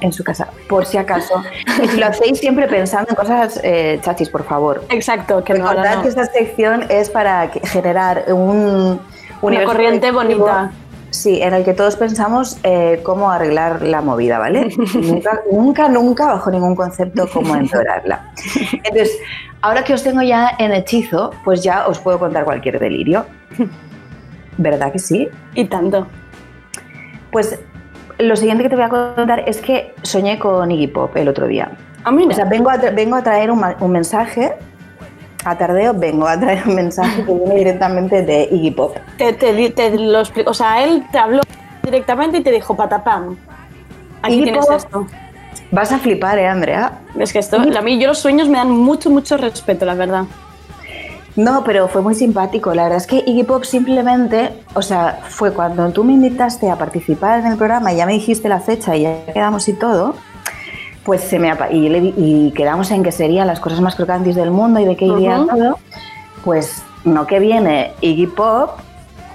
En su casa, por si acaso. Y si lo hacéis siempre pensando en cosas eh, chachis, por favor. Exacto, que no, que esta sección es para generar un universo corriente bonita. Sí, en el que todos pensamos eh, cómo arreglar la movida, ¿vale? <laughs> nunca, nunca, nunca bajo ningún concepto cómo empeorarla. Entonces, ahora que os tengo ya en hechizo, pues ya os puedo contar cualquier delirio. ¿Verdad que sí? Y tanto. Pues lo siguiente que te voy a contar es que soñé con Iggy Pop el otro día. Ah, mira. O sea, vengo a, tra- vengo a traer un, mensaje, a tardeo vengo a traer un mensaje que viene directamente de Iggy Pop. Te, te di- te lo expli- o sea, él te habló directamente y te dijo patapam. Aquí Y tienes por- esto. Vas a flipar, ¿eh, Andrea? Es que esto, a mí yo los sueños me dan mucho, mucho respeto, la verdad. No, pero fue muy simpático. La verdad es que Iggy Pop simplemente, o sea, fue cuando tú me invitaste a participar en el programa y ya me dijiste la fecha y ya quedamos y todo, pues se me y, le y quedamos en que serían las cosas más crocantes del mundo y de qué iría todo. Pues no que viene Iggy Pop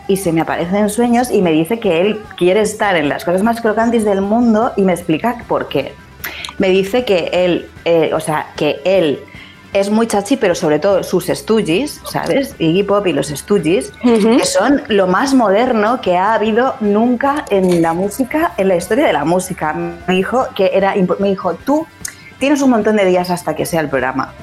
y se me aparece en sueños y me dice que él quiere estar en las cosas más crocantes del mundo y me explica por qué. Me dice que él, eh, o sea, que él es muy chachi, pero sobre todo sus Stooges, ¿sabes? Iggy Pop y los Stooges, que son lo más moderno que ha habido nunca en la música, en la historia de la música. Me dijo que era, me dijo, tú tienes un montón de días hasta que sea el programa.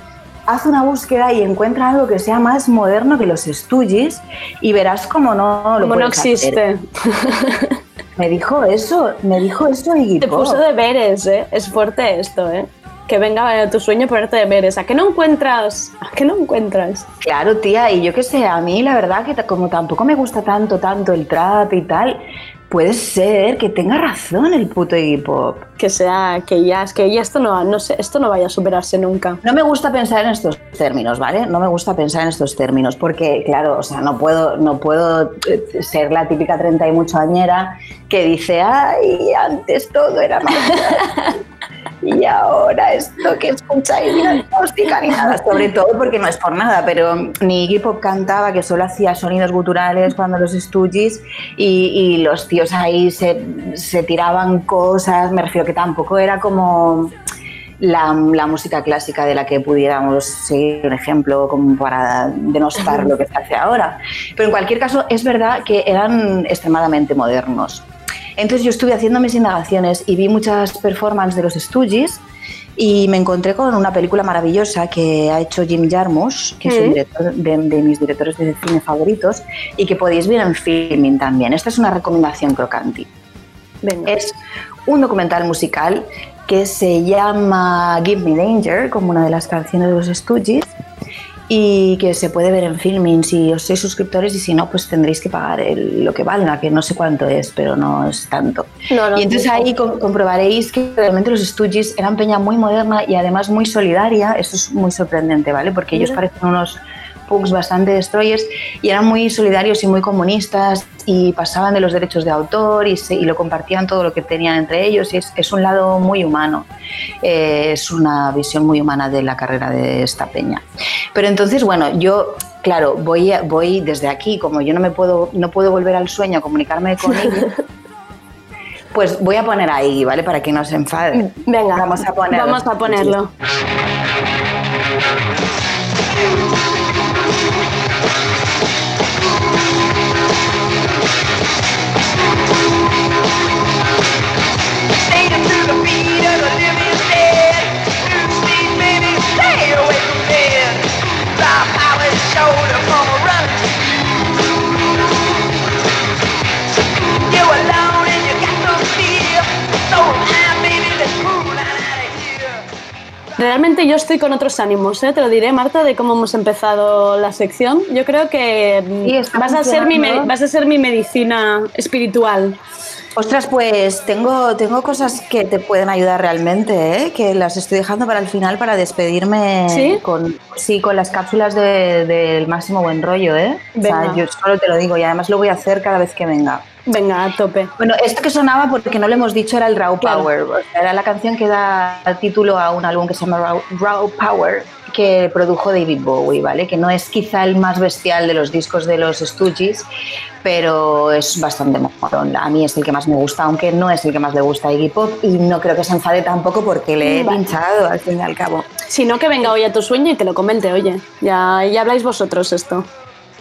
Haz una búsqueda y encuentra algo que sea más moderno que los Stooges y verás cómo no lo Como no puedes hacer". existe. Me dijo eso, me dijo eso Iggy Te Pop. puso deberes, ¿eh? Es fuerte esto, ¿eh? Que venga a tu sueño a ponerte deberes. ¿A qué no encuentras? ¿A qué no encuentras? Claro, tía, y yo qué sé, a mí la verdad que como tampoco me gusta tanto, tanto el trap y tal, puede ser que tenga razón el puto Iggy Pop. Que sea, que ya, es que ya esto no, no sé, esto no vaya a superarse nunca. No me gusta pensar en estos términos, ¿vale? No me gusta pensar en estos términos porque, claro, o sea, no puedo, no puedo eh, ser la típica treinta y mucho añera que dice, ay, antes todo era más <laughs> y ahora esto que escucháis no es música ni nada, <laughs> sobre todo porque no es por nada, pero ni Iggy Pop cantaba que solo hacía sonidos guturales cuando los Stooges y, y los tíos ahí se, se tiraban cosas, me refiero que tampoco era como la, la música clásica de la que pudiéramos seguir un ejemplo como para denostar lo que se hace ahora. Pero en cualquier caso, es verdad que eran extremadamente modernos. Entonces yo estuve haciendo mis indagaciones y vi muchas performances de los Stooges y me encontré con una película maravillosa que ha hecho Jim Jarmusch, que es un Mm. director de, de mis directores de cine favoritos y que podéis ver en filming también. Esta es una recomendación crocante. Es un documental musical que se llama Give Me Danger, como una de las canciones de los Stooges, y que se puede ver en filming si os sois suscriptores y si no, pues tendréis que pagar el- lo que valga, que no sé cuánto es, pero no es tanto. No, no, y entonces no. ahí com- comprobaréis que realmente los Stooges eran peña muy moderna y además muy solidaria. Eso es muy sorprendente, ¿vale? Porque ellos parecen unos punks bastante destroyers y eran muy solidarios y muy comunistas y pasaban de los derechos de autor y, se- y lo compartían todo lo que tenían entre ellos y es, es un lado muy humano, Eh, es una visión muy humana de la carrera de esta peña. Pero entonces, bueno, yo, claro, voy, voy desde aquí, como yo no me puedo, no puedo volver al sueño a comunicarme con ella, <laughs> pues voy a poner ahí, ¿vale? Para que no se enfade. Venga, Vamos a ponerlo. Vamos a ponerlo. Shoulder from a running. You alone and you got no fear. So high, baby, let's move on out of here. Realmente yo estoy con otros ánimos, ¿eh? te lo diré, Marta, de cómo hemos empezado la sección. Yo creo que mm, Sí, está vas, a ser mi, me- funcionando. vas a ser mi medicina espiritual. Ostras, pues tengo, tengo cosas que te pueden ayudar realmente, ¿eh? que las estoy dejando para el final para despedirme ¿Sí? con, sí, con las cápsulas de- del máximo buen rollo. ¿eh? O sea, yo solo te lo digo y además lo voy a hacer cada vez que venga. Venga, a tope. Bueno, esto que sonaba porque no lo hemos dicho era el Raw. Power. Era la canción que da título a un álbum que se llama Raw, Raw Power que produjo David Bowie, ¿vale? Que no es quizá el más bestial de los discos de los Stooges, pero es bastante molón. A mí es el que más me gusta, aunque no es el que más le gusta a Iggy Pop y no creo que se enfade tampoco porque le he Vale. pinchado al fin y al cabo. Si no, que venga hoy a tu sueño y te lo comente, oye. Ya, ya habláis vosotros esto.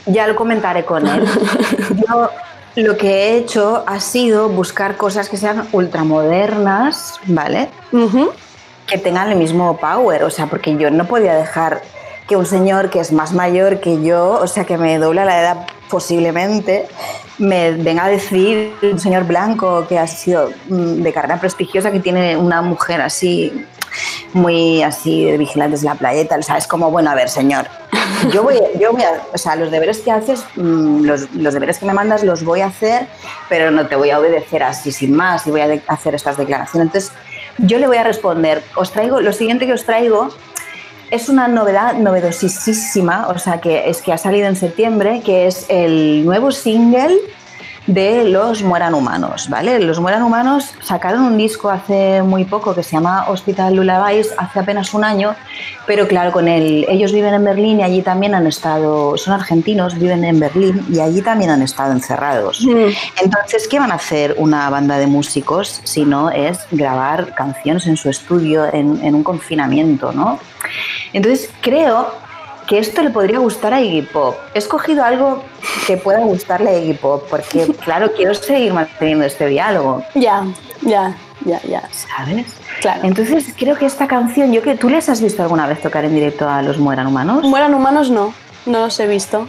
Ya lo comentaré con él. <laughs> Yo lo que he hecho ha sido buscar cosas que sean ultramodernas, ¿vale? Ujú. Que tengan el mismo power, o sea, porque yo no podía dejar que un señor que es más mayor que yo, o sea, que me dobla la edad posiblemente, me venga a decir un señor blanco que ha sido mm, de carrera prestigiosa, que tiene una mujer así, muy así, de vigilantes de la playa y tal, ¿sabes? Como, bueno, a ver, señor, yo voy, yo voy a, o sea, los deberes que haces, mm, los, deberes que me mandas los voy a hacer, pero no te voy a obedecer así sin más y voy a hacer estas declaraciones. Entonces, yo le voy a responder, os traigo, lo siguiente que os traigo es una novedad novedosísima, o sea, que es que ha salido en septiembre, que es el nuevo single de Los Mueran Humanos, ¿vale? Los Mueran Humanos sacaron un disco hace muy poco que se llama Hospital Lullabies, hace apenas un año, pero claro, con él, ellos viven en Berlín y allí también han estado, son argentinos, viven en Berlín y allí también han estado encerrados. Entonces, ¿qué van a hacer una banda de músicos si no es grabar canciones en su estudio en, en un confinamiento, ¿no? Entonces, creo que esto le podría gustar a Iggy Pop. He escogido algo que pueda gustarle a Iggy Pop, porque, <laughs> claro, quiero seguir manteniendo este diálogo, Ya, ya, ya, ya. ¿sabes? Claro. Entonces, creo que esta canción, yo que tú les has visto alguna vez tocar en directo a los Mueran Humanos, Mueran humanos no, no los he visto.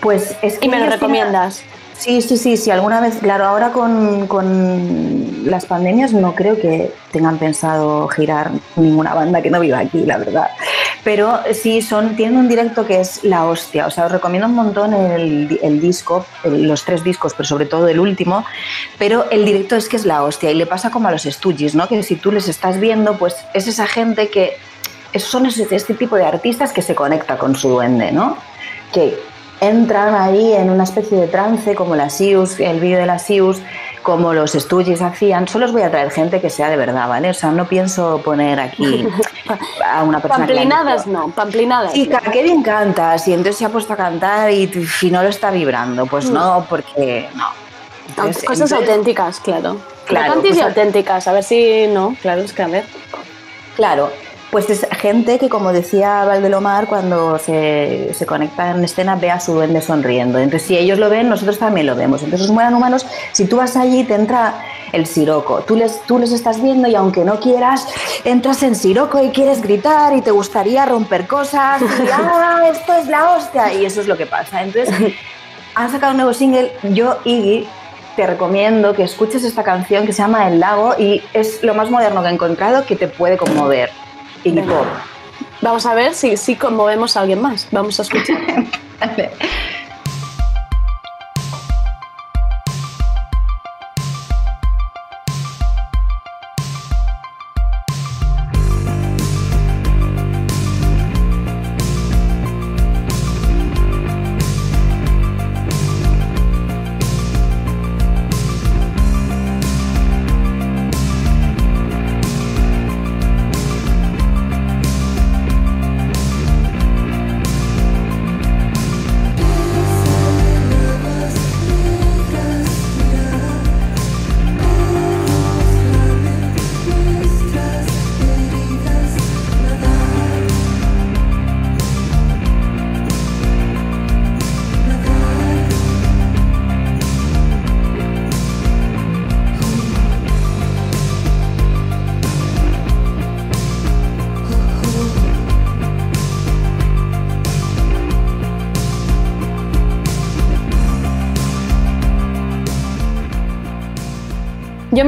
pues es que Y me lo tienen- recomiendas. Sí, sí, sí, sí, alguna vez, claro, ahora con, con las pandemias no creo que tengan pensado girar ninguna banda que no viva aquí, la verdad. Pero sí, son, tienen un directo que es la hostia, o sea, os recomiendo un montón el, el disco, los tres discos, pero sobre todo el último, pero el directo es que es la hostia y le pasa como a los Stooges, ¿no? Que si tú les estás viendo, pues es esa gente que son ese- este tipo de artistas que se conecta con su duende, ¿no? Que entran ahí en una especie de trance como la Sius, el vídeo de la Sius, como los Stooges hacían. Solo os voy a traer gente que sea de verdad, ¿vale? O sea, no pienso poner aquí <laughs> a una persona Pamplinadas no, pamplinadas. Sí, no. qué bien cantas y entonces se ha puesto a cantar y, y no lo está vibrando. Pues no, porque no. Entonces- Cosas entonces- auténticas, claro. Claro, Crocantis y cosas- auténticas, a ver si no, claro, es que a ver. Claro, pues es gente que, como decía Valdelomar, cuando se, se conecta en escena ve a su duende sonriendo. Entonces, si ellos lo ven, nosotros también lo vemos. Entonces, los mueran humanos, si tú vas allí, te entra el siroco. Tú les, tú les estás viendo y aunque no quieras, entras en siroco y quieres gritar y te gustaría romper cosas. Y, <laughs> ¡ah, esto es la hostia! Y eso es lo que pasa. Entonces, han sacado un nuevo single. Yo, Iggy, te recomiendo que escuches esta canción que se llama El Lago y es lo más moderno que he encontrado que te puede conmover. Y. Vamos a ver si, conmovemos a alguien más. Vamos a escuchar. <laughs>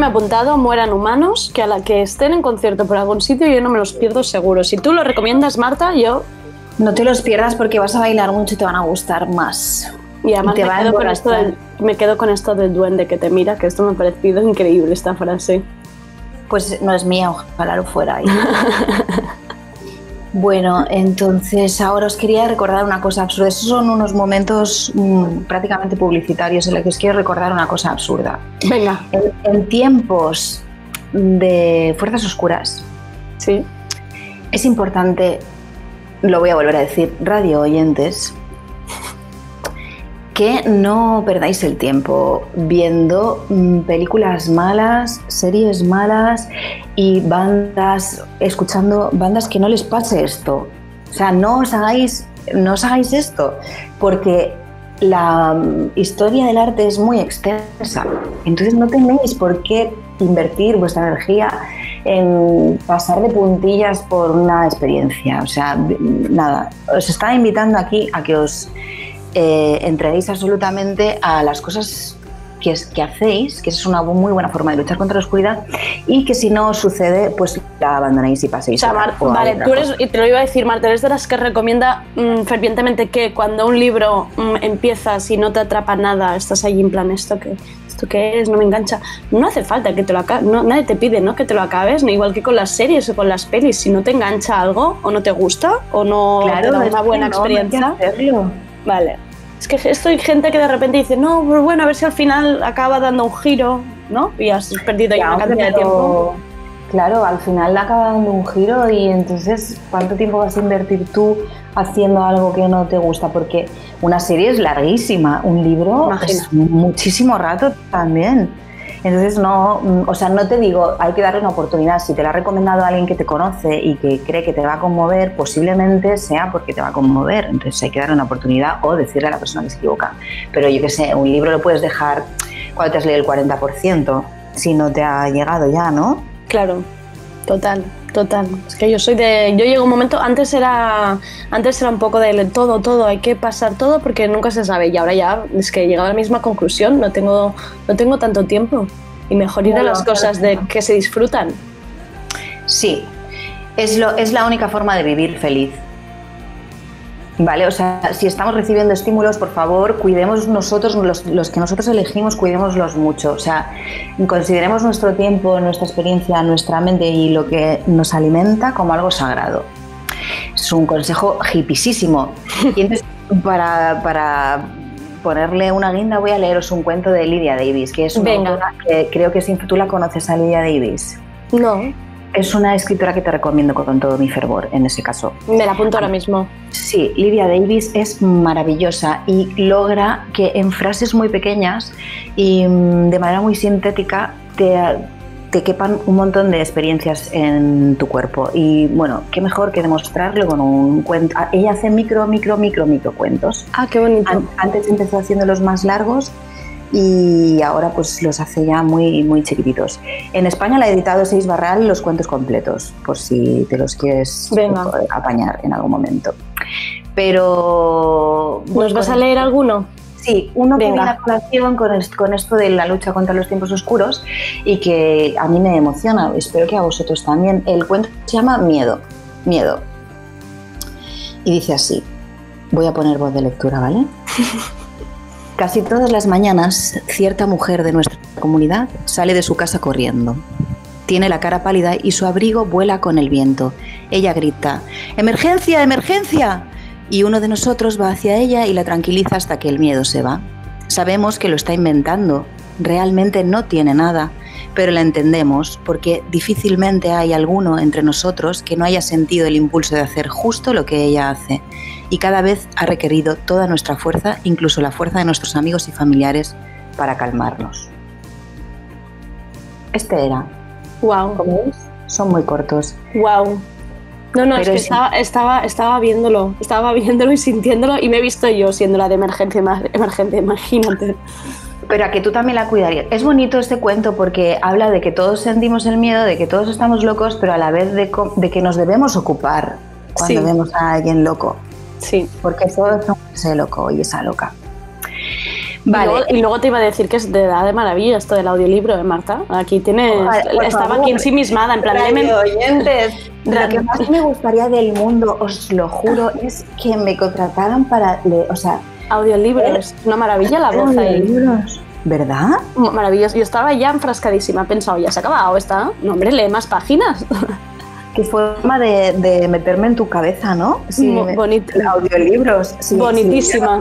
me he apuntado Mueran Humanos, que a la que estén en concierto por algún sitio yo no me los pierdo seguro. Si tú lo recomiendas, Marta, yo... No te los pierdas porque vas a bailar mucho y te van a gustar más. Y además te me quedo, con esto del, me quedo con esto del duende que te mira, que esto me ha parecido increíble esta frase. Pues no es mía, ojalá lo fuera. <laughs> bueno, entonces ahora os quería recordar una cosa absurda. Esos son unos momentos mm, prácticamente publicitarios en los que os quiero recordar una cosa absurda. Venga. En, en tiempos de fuerzas oscuras, Sí. es importante, lo voy a volver a decir, radio oyentes, que no perdáis el tiempo viendo mm, películas malas, series malas y bandas, escuchando bandas que no les pase esto. O sea, no os hagáis, no os hagáis esto, porque la mm, historia del arte es muy extensa. Entonces no tenéis por qué invertir vuestra energía en pasar de puntillas por una experiencia. O sea, nada, os estaba invitando aquí a que os eh, entreguéis absolutamente a las cosas que, es- que hacéis, que es una muy buena forma de luchar contra la oscuridad, y que si no os sucede, pues la abandonéis y O paséis. sea, a- Mar- o a vale, tú eres, y te lo iba a decir, Marta, eres de las que recomienda mm, fervientemente que cuando un libro mm, empiezas y no te atrapa nada, estás ahí en plan, ¿esto qué, ¿esto qué es? No me engancha. No hace falta que te lo acabes, no, nadie te pide ¿no? que te lo acabes, ¿no? igual que con las series o con las pelis. Si no te engancha algo, o no te gusta, o no Claro, te da una que buena no, no hay que experiencia. hacerlo. Vale. Es que esto hay gente que de repente dice, no, pues bueno, a ver si al final acaba dando un giro, ¿no? Y has perdido ahí Ya, una cantidad de tiempo. Claro, al final acaba dando un giro y entonces, ¿cuánto tiempo vas a invertir tú haciendo algo que no te gusta? Porque una serie es larguísima, un libro Imagina. es muchísimo rato también. Entonces, no, o sea, no te digo, hay que darle una oportunidad. Si te la ha recomendado alguien que te conoce y que cree que te va a conmover, posiblemente sea porque te va a conmover. Entonces, hay que darle una oportunidad o decirle a la persona que se equivoca. Pero yo qué sé, un libro lo puedes dejar cuando te has leído el 40%, si no te ha llegado ya, ¿no? Claro, total, total. Es que yo soy de. Yo llego un momento. Antes era. Antes era un poco de todo, todo, hay que pasar todo porque nunca se sabe. Y ahora ya es que he llegado a la misma conclusión. No tengo, no tengo tanto tiempo. Y mejor ir a las cosas de que se disfrutan. Sí, es, lo, es la única forma de vivir feliz. Vale, o sea, si estamos recibiendo estímulos, por favor, cuidemos nosotros, los, los que nosotros elegimos, cuidémoslos mucho. O sea, consideremos nuestro tiempo, nuestra experiencia, nuestra mente y lo que nos alimenta como algo sagrado. Es un consejo hipisísimo. Y entonces, para, para ponerle una guinda, voy a leeros un cuento de Lydia Davis, que es una Venga. que creo que tú la conoces a Lydia Davis. No, Es una escritora que te recomiendo con todo mi fervor, en ese caso. me la apunto ahora mismo. Sí, Lydia Davis es maravillosa y logra que en frases muy pequeñas y mm, de manera muy sintética te, te quepan un montón de experiencias en tu cuerpo. Y bueno, qué mejor que demostrarlo con un cuento. Ah, Ella hace micro, micro, micro, micro cuentos. Ah, qué bonito. An- Antes empezó haciendo los más largos y ahora pues los hace ya muy, muy chiquititos. En España la ha editado Seis Barral los cuentos completos, por si te los quieres Venga. eh, apañar en algún momento. Pero... ¿Nos vas a leer alguno? Sí, uno que Venga. viene a colación con, con esto de la lucha contra los tiempos oscuros y que a mí me emociona, espero que a vosotros también. El cuento se llama Miedo, Miedo. Y dice así, voy a poner voz de lectura, ¿vale? <laughs> Casi todas las mañanas, cierta mujer de nuestra comunidad sale de su casa corriendo. Tiene la cara pálida y su abrigo vuela con el viento. Ella grita, ¡Emergencia, emergencia! Y uno de nosotros va hacia ella y la tranquiliza hasta que el miedo se va. Sabemos que lo está inventando, realmente no tiene nada, pero la entendemos porque difícilmente hay alguno entre nosotros que no haya sentido el impulso de hacer justo lo que ella hace y cada vez ha requerido toda nuestra fuerza, incluso la fuerza de nuestros amigos y familiares, para calmarnos. Este era. Wow. Como veis, son muy cortos. Wow. No, no, es Pero que es- estaba, estaba, estaba viéndolo, estaba viéndolo y sintiéndolo y me he visto yo siendo la de emergencia, emergencia, imagínate. Pero a que tú también la cuidarías. Es bonito este cuento porque habla de que todos sentimos el miedo, de que todos estamos locos, pero a la vez de, de que nos debemos ocupar cuando Sí. vemos a alguien loco. Sí. Porque todos somos ese loco y esa loca. Y Vale. luego, y luego te iba a decir que es de da de maravilla esto del audiolibro, ¿eh, Marta? Aquí tienes. Por estaba favor. aquí ensimismada, en plan. Radio oyentes, <laughs> lo que más me gustaría del mundo, os lo juro, es que me contrataran para leer, o sea, Audiolibros. Una maravilla la voz ahí. audiolibros. ¿Verdad? Maravilloso. Yo estaba ya enfrascadísima, he pensado, ya se ha acabado esta. No, hombre, lee más páginas. <laughs> Qué forma de, de meterme en tu cabeza, ¿no? Me- bonito. Audiolibros. sí, Bonitísima.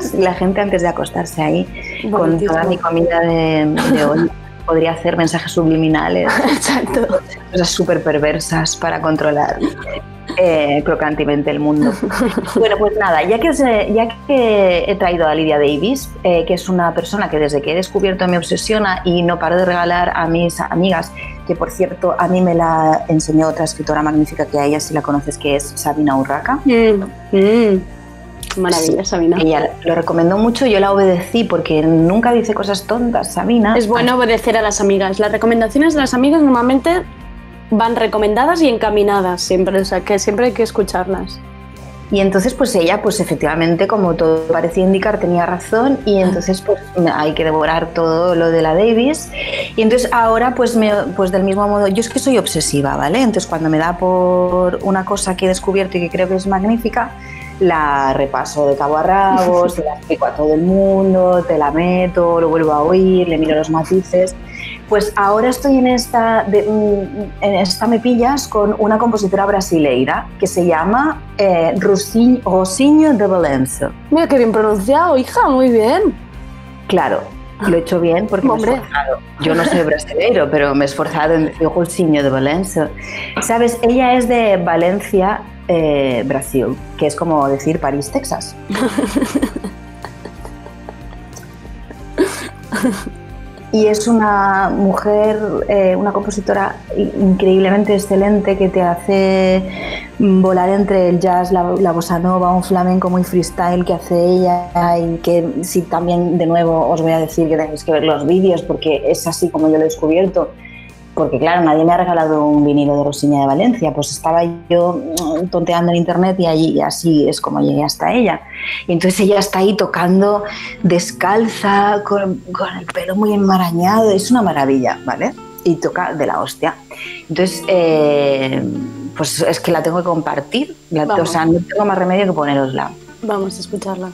sí. la gente antes de acostarse ahí con toda mi comida de, de hoy podría hacer mensajes subliminales, <laughs> Exacto. cosas súper perversas para controlar eh, crocantemente el mundo. <laughs> Bueno, pues nada, ya que, ya que he traído a Lidia Davis, eh, que es una persona que desde que he descubierto me obsesiona y no paro de regalar a mis amigas, que por cierto a mí me la enseñó otra escritora magnífica que a ella si la conoces, que es Sabina Urraca. Mm, mm. Maravilla, Sabina. Ella lo recomendó mucho, yo la obedecí porque nunca dice cosas tontas, Sabina. Es bueno obedecer a las amigas. Las recomendaciones de las amigas normalmente van recomendadas y encaminadas siempre, o sea que siempre hay que escucharlas. Y entonces, pues ella, pues efectivamente, como todo parecía indicar, tenía razón y entonces, pues hay que devorar todo lo de la Davis. Y entonces ahora, pues, me, pues del mismo modo, yo es que soy obsesiva, ¿vale? Entonces cuando me da por una cosa que he descubierto y que creo que es magnífica, la repaso de cabo a rabo, <laughs> se la explico a todo el mundo, te la meto, lo vuelvo a oír, le miro los matices. Pues ahora estoy en esta, de- mm, en esta me pillas con una compositora brasileira que se llama eh, Rosinho, Rosinho de Valença. Mira qué bien pronunciado, hija, muy bien. Claro, lo he hecho bien porque me he esforzado. Yo no soy brasileiro, pero me he esforzado en decir Rosinho de Valença. Sabes, ella es de Valencia, eh, Brasil, que es como decir París, Texas. <laughs> Y es una mujer, eh, una compositora increíblemente excelente que te hace volar entre el jazz, la, la bossa nova, un flamenco muy freestyle que hace ella y que sí también de nuevo os voy a decir que tenéis que ver los vídeos porque es así como yo lo he descubierto. Porque claro, nadie me ha regalado un vinilo de Rosiña de Valencia, pues estaba yo mm, tonteando en internet y, allí, así es como llegué hasta ella. Y entonces ella está ahí tocando descalza, con, con el pelo muy enmarañado, es una maravilla, ¿vale? Y toca de la hostia. Entonces, eh, pues es que la tengo que compartir, la- o sea, no tengo más remedio que ponerosla. Vamos a escucharla.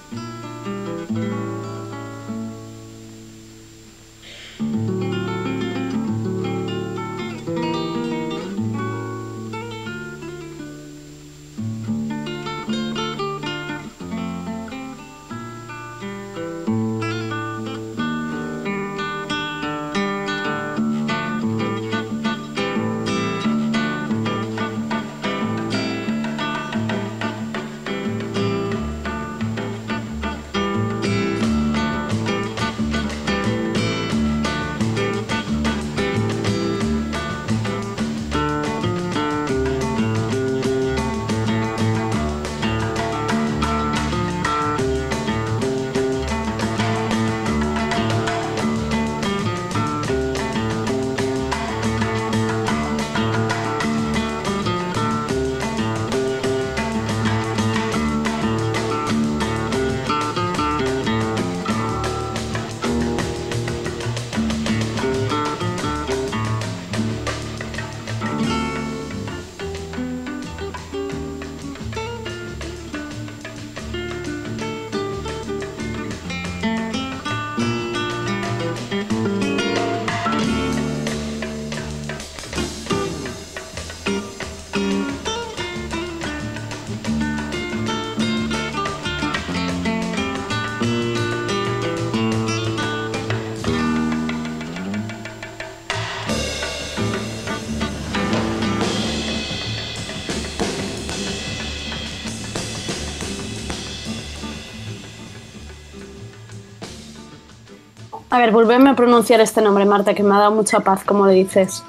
A ver, volveme a pronunciar este nombre, Marta, que me ha dado mucha paz, como le dices.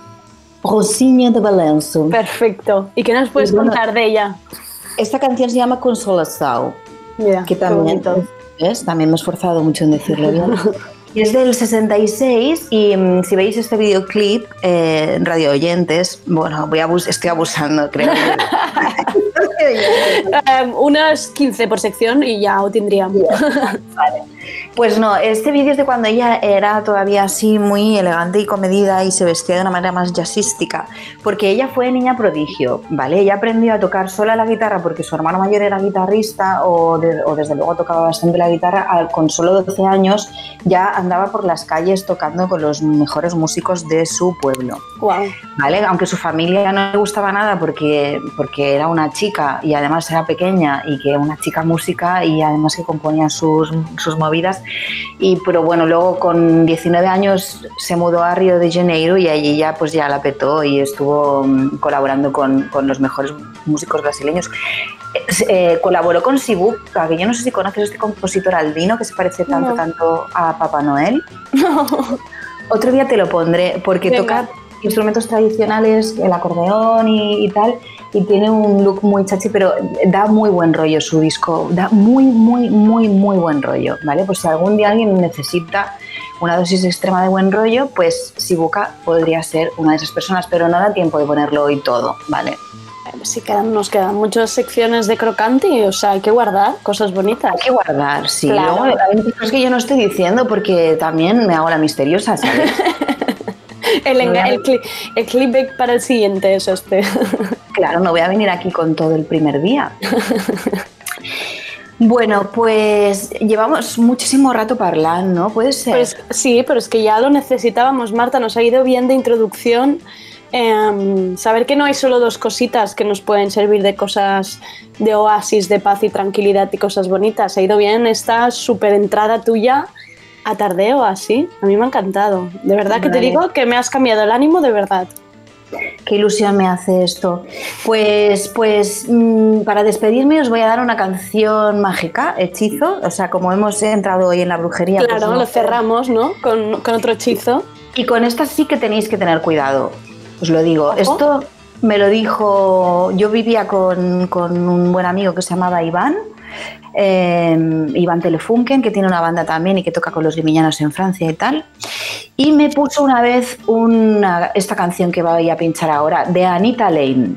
Rosinha de Balanço. Perfecto. ¿Y qué nos puedes bueno, contar de ella? Esta canción se llama Consolação, Mira, que también. ¿ves? también me he esforzado mucho en decirlo bien. <laughs> Y es del 66 y mm, si veis este videoclip, eh, radio oyentes, bueno, voy a abus- estoy abusando, creo. <laughs> <laughs> Eh, unas 15 por sección y ya lo tendríamos. Pues no, este vídeo es de cuando ella era todavía así muy elegante y comedida y se vestía de una manera más jazzística, porque ella fue niña prodigio, ¿vale? Ella aprendió a tocar sola la guitarra porque su hermano mayor era guitarrista o, de- o desde luego tocaba bastante la guitarra, con solo 12 años ya andaba por las calles tocando con los mejores músicos de su pueblo. Wow. ¿vale? Aunque su familia no le gustaba nada porque, porque era una chica y además era pequeña y que una chica música y además que componía sus, sus movidas. Y, pero bueno, luego con 19 años se mudó a Río de Janeiro y allí ya pues ya la petó y estuvo mm, colaborando con, con los mejores músicos brasileños. Eh, colaboró con Sibuca, que yo no sé si conoces este compositor albino que se parece tanto, No. tanto a Papá Noel. Otro día te lo pondré porque Venga. toca instrumentos tradicionales, el acordeón y, y tal, y tiene un look muy chachi, pero da muy buen rollo su disco, da muy, muy, muy, muy buen rollo, ¿vale? Pues si algún día alguien necesita una dosis extrema de buen rollo, pues Sibuca podría ser una de esas personas, pero no da tiempo de ponerlo hoy todo, ¿vale? Sí, quedan, nos quedan muchas secciones de crocanti, o sea, hay que guardar cosas bonitas. Hay que guardar, sí. Claro. Luego, cosas que yo no estoy diciendo porque también me hago la misteriosa, ¿sabes? <laughs> <laughs> El, enga- Claro. el, cli- el clickbait para el siguiente es este. <laughs> Claro, no voy a venir aquí con todo el primer día. Bueno, pues llevamos muchísimo rato hablando, ¿no? Puede ser. Pues sí, pero es que ya lo necesitábamos, Marta, nos ha ido bien de introducción. em, saber que no hay solo dos cositas que nos pueden servir de cosas de oasis, de paz y tranquilidad y cosas bonitas. Ha ido bien esta súper entrada tuya a tardeo, así. A mí me ha encantado. De verdad que te digo que me has cambiado el ánimo, de verdad. Qué ilusión me hace esto. Pues, pues mm, para despedirme os voy a dar una canción mágica, hechizo. O sea, como hemos entrado hoy en la brujería. pues Claro, no. lo cerramos, ¿no? Con, con otro hechizo. Y con esta sí que tenéis que tener cuidado. Os lo digo. Ojo. Esto me lo dijo. Yo vivía con, con un buen amigo que se llamaba Iván. eh, Iván Telefunken, que tiene una banda también y que toca con los limiñanos en Francia y tal. Y me puso una vez una- esta canción que voy a pinchar ahora, de Anita Lane.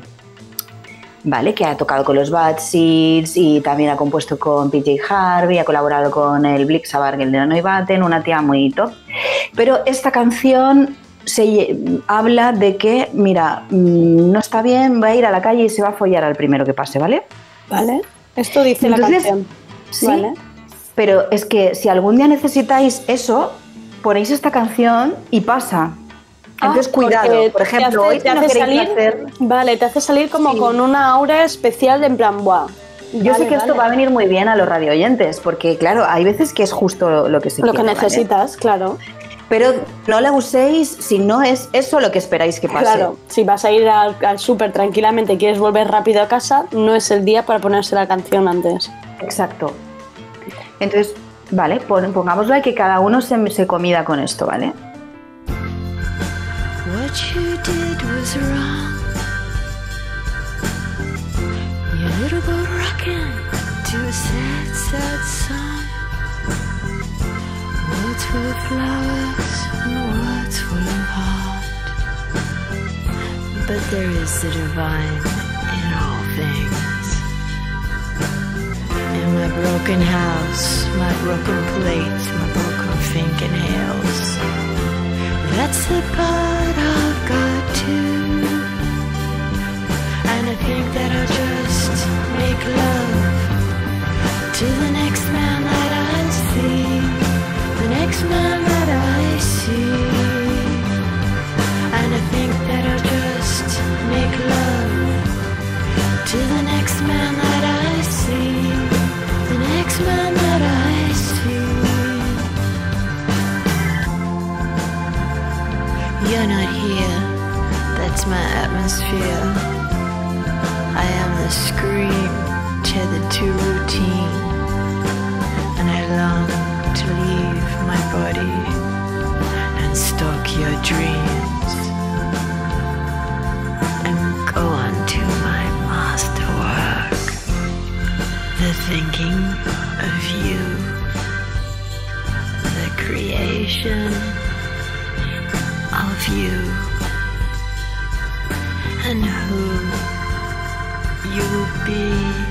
¿vale? Que ha tocado con los Bad Seeds y también ha compuesto con PJ Harvey, ha colaborado con el Blixabargel de Noibaten, una tía muy top. Pero esta canción se habla de que, mira, mm, no está bien, va a ir a la calle y se va a follar al primero que pase, ¿vale? ¿Vale? Esto dice la Entonces, canción. Sí, Vale. pero es que si algún día necesitáis eso, ponéis esta canción y pasa. Entonces, Ah, porque cuidado. Por te ejemplo, hace- hoy te no hace salir- hacer... Vale, te hace salir como Sí. con una aura especial de en plan, ¡buah! Yo sé Vale, que esto va a venir muy bien a los radio oyentes, porque claro, hay veces que es justo lo que se Lo que necesitas, claro. Pero no la uséis si no es eso lo que esperáis que pase. Claro, si vas a ir al, al súper tranquilamente y quieres volver rápido a casa, no es el día para ponerse la canción antes. Exacto. Entonces, vale, pon- pongámoslo y que cada uno se, se comida con esto, ¿vale? What you did was wrong. Your little boat rocking to a sad, sad song. Words flowers and words full of heart. But there is the divine in all things. In my broken house, my broken plates, my broken thinking fingernails. That's the part I've got too. And I think that I'll just make love to the next man that I man that I see. And I think that I'll just make love to the next man that I see. The next man that I see. You're not here, that's my atmosphere. I am the scream tethered to routine, and I long to leave my body and stalk your dreams and go on to my masterwork. The thinking of you, the creation of you, and who you will be,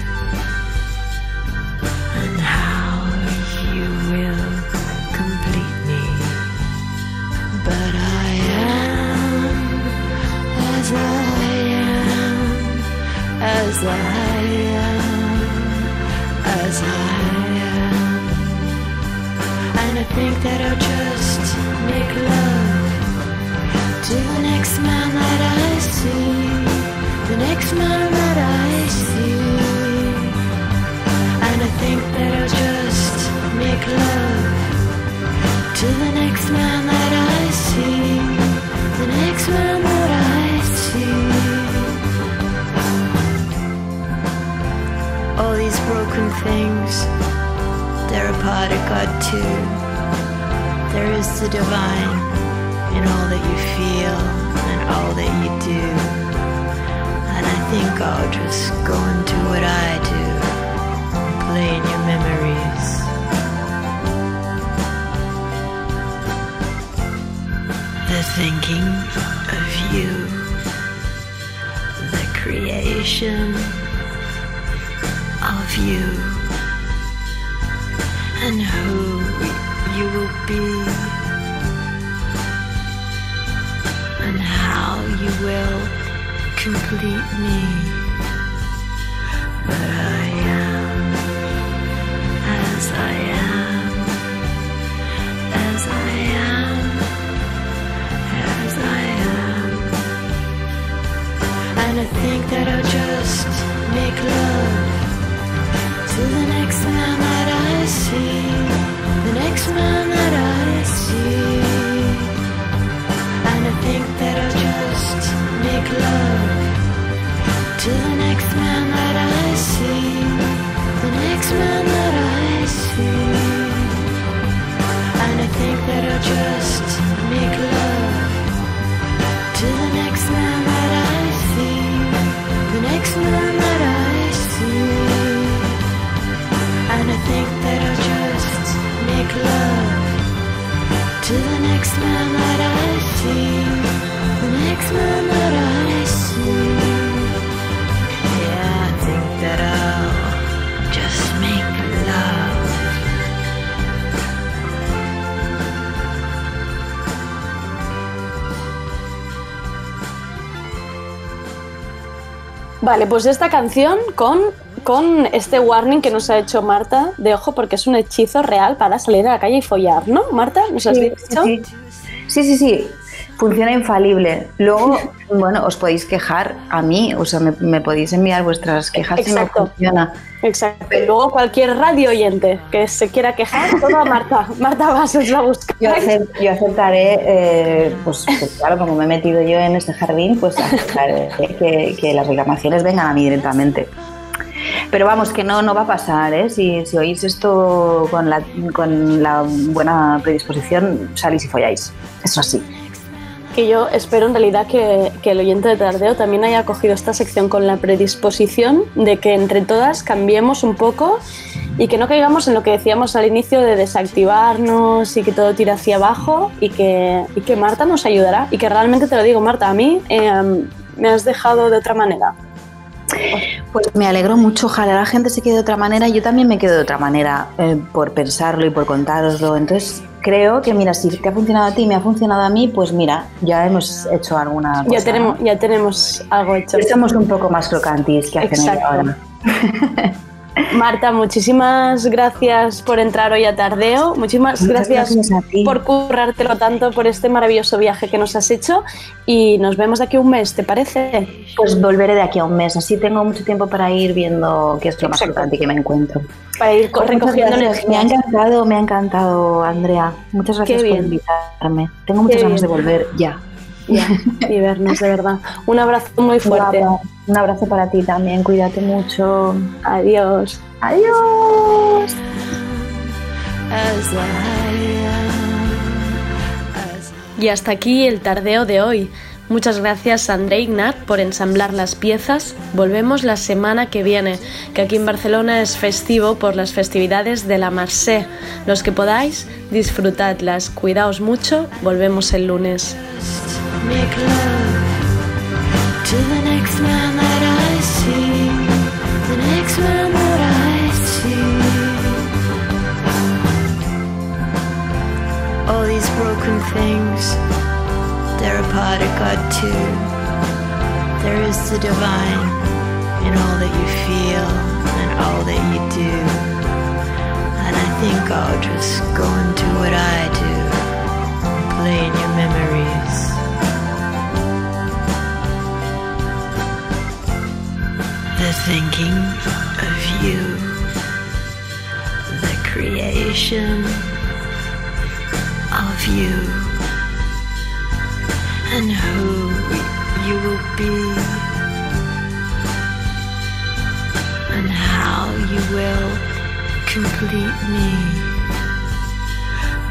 that I'll just make love to the next man that I see, the next man that I see. And I think that I'll just make love to the next man that I see, the next man that I see. All these broken things, they're a part of God too. There is the divine in all that you feel and all that you do. And I think I'll just go and do what I do play in your memories. The thinking of you, the creation of you, will complete me. Next man that I see, the next man that I see. Think that I'll just make love. Vale, pues esta canción con, con este warning que nos ha hecho Marta de ojo porque es un hechizo real para salir a la calle y follar, ¿no? Marta, ¿nos has Sí, dicho? sí, sí, sí, sí. Funciona infalible. Luego, bueno, os podéis quejar a mí, o sea, me, me podéis enviar vuestras quejas si no Exacto. funciona. Exacto. Luego cualquier radio oyente que se quiera quejar, todo a Marta. <laughs> Marta Bases la busca. Yo, acep- yo aceptaré, eh, pues, pues claro, como me he metido yo en este jardín, pues aceptaré que, que las reclamaciones vengan a mí directamente. Pero vamos, que no, no va a pasar, ¿eh? Si, si oís esto con la, con la buena predisposición, salís y folláis. Eso sí. Que yo espero en realidad que, que el oyente de Tardeo también haya cogido esta sección con la predisposición de que entre todas cambiemos un poco y que no caigamos en lo que decíamos al inicio de desactivarnos y que todo tire hacia abajo y que, y que Marta nos ayudará. Y que realmente te lo digo, Marta, a mí eh, me has dejado de otra manera. Pues me alegro mucho, ojalá la gente se quede de otra manera. Yo también me quedo de otra manera eh, por pensarlo y por contároslo. Entonces creo que, mira, si te ha funcionado a ti y me ha funcionado a mí, pues mira, ya hemos hecho alguna cosa. Ya tenemos, ya tenemos algo hecho. Somos un poco más crocantis que hacen ahora. <laughs> Marta, muchísimas gracias por entrar hoy a Tardeo. Muchísimas Muchas gracias, gracias por currártelo tanto, por este maravilloso viaje que nos has hecho. Y nos vemos de aquí a un mes, ¿te parece? Pues volveré de aquí a un mes, así tengo mucho tiempo para ir viendo qué es lo más crocante que me encuentro. Para ir Pues recogiendo gracias. Me ha encantado, me ha encantado, Andrea. Muchas gracias por invitarme. Tengo muchas ganas de volver ya. Ya, y vernos, de verdad. Un abrazo muy fuerte. Guapa. Un abrazo para ti también, cuídate mucho. Adiós. Adiós. Y hasta aquí el tardeo de hoy. Muchas gracias André Ignat por ensamblar las piezas. Volvemos la semana que viene, que aquí en Barcelona es festivo por las festividades de la Marse. Los que podáis, disfrutadlas. Cuidaos mucho. Volvemos el lunes. Make love to the next man that I see. The next man that I see. All these broken things, they're a part of God too. There is the divine in all that you feel and all that you do. And I think I'll just go and do what I do play in your memories. The thinking of you, the creation of you, and who you will be, and how you will complete me.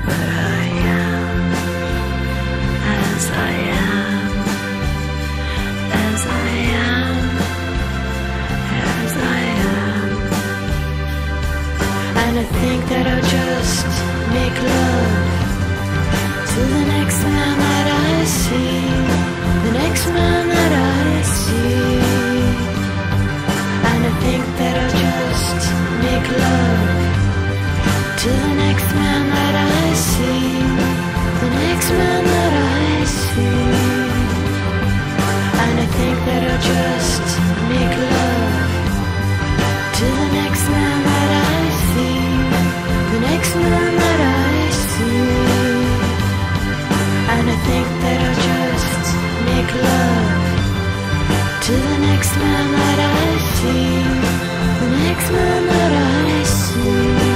But I am that I'll just make love to the next man that I see, the next man that I see. And I think that I'll just make love to the next man that I see, the next man that I see. And I think that I'll just that I see. And I think that I'll just make love to the next man that I see, the next man that I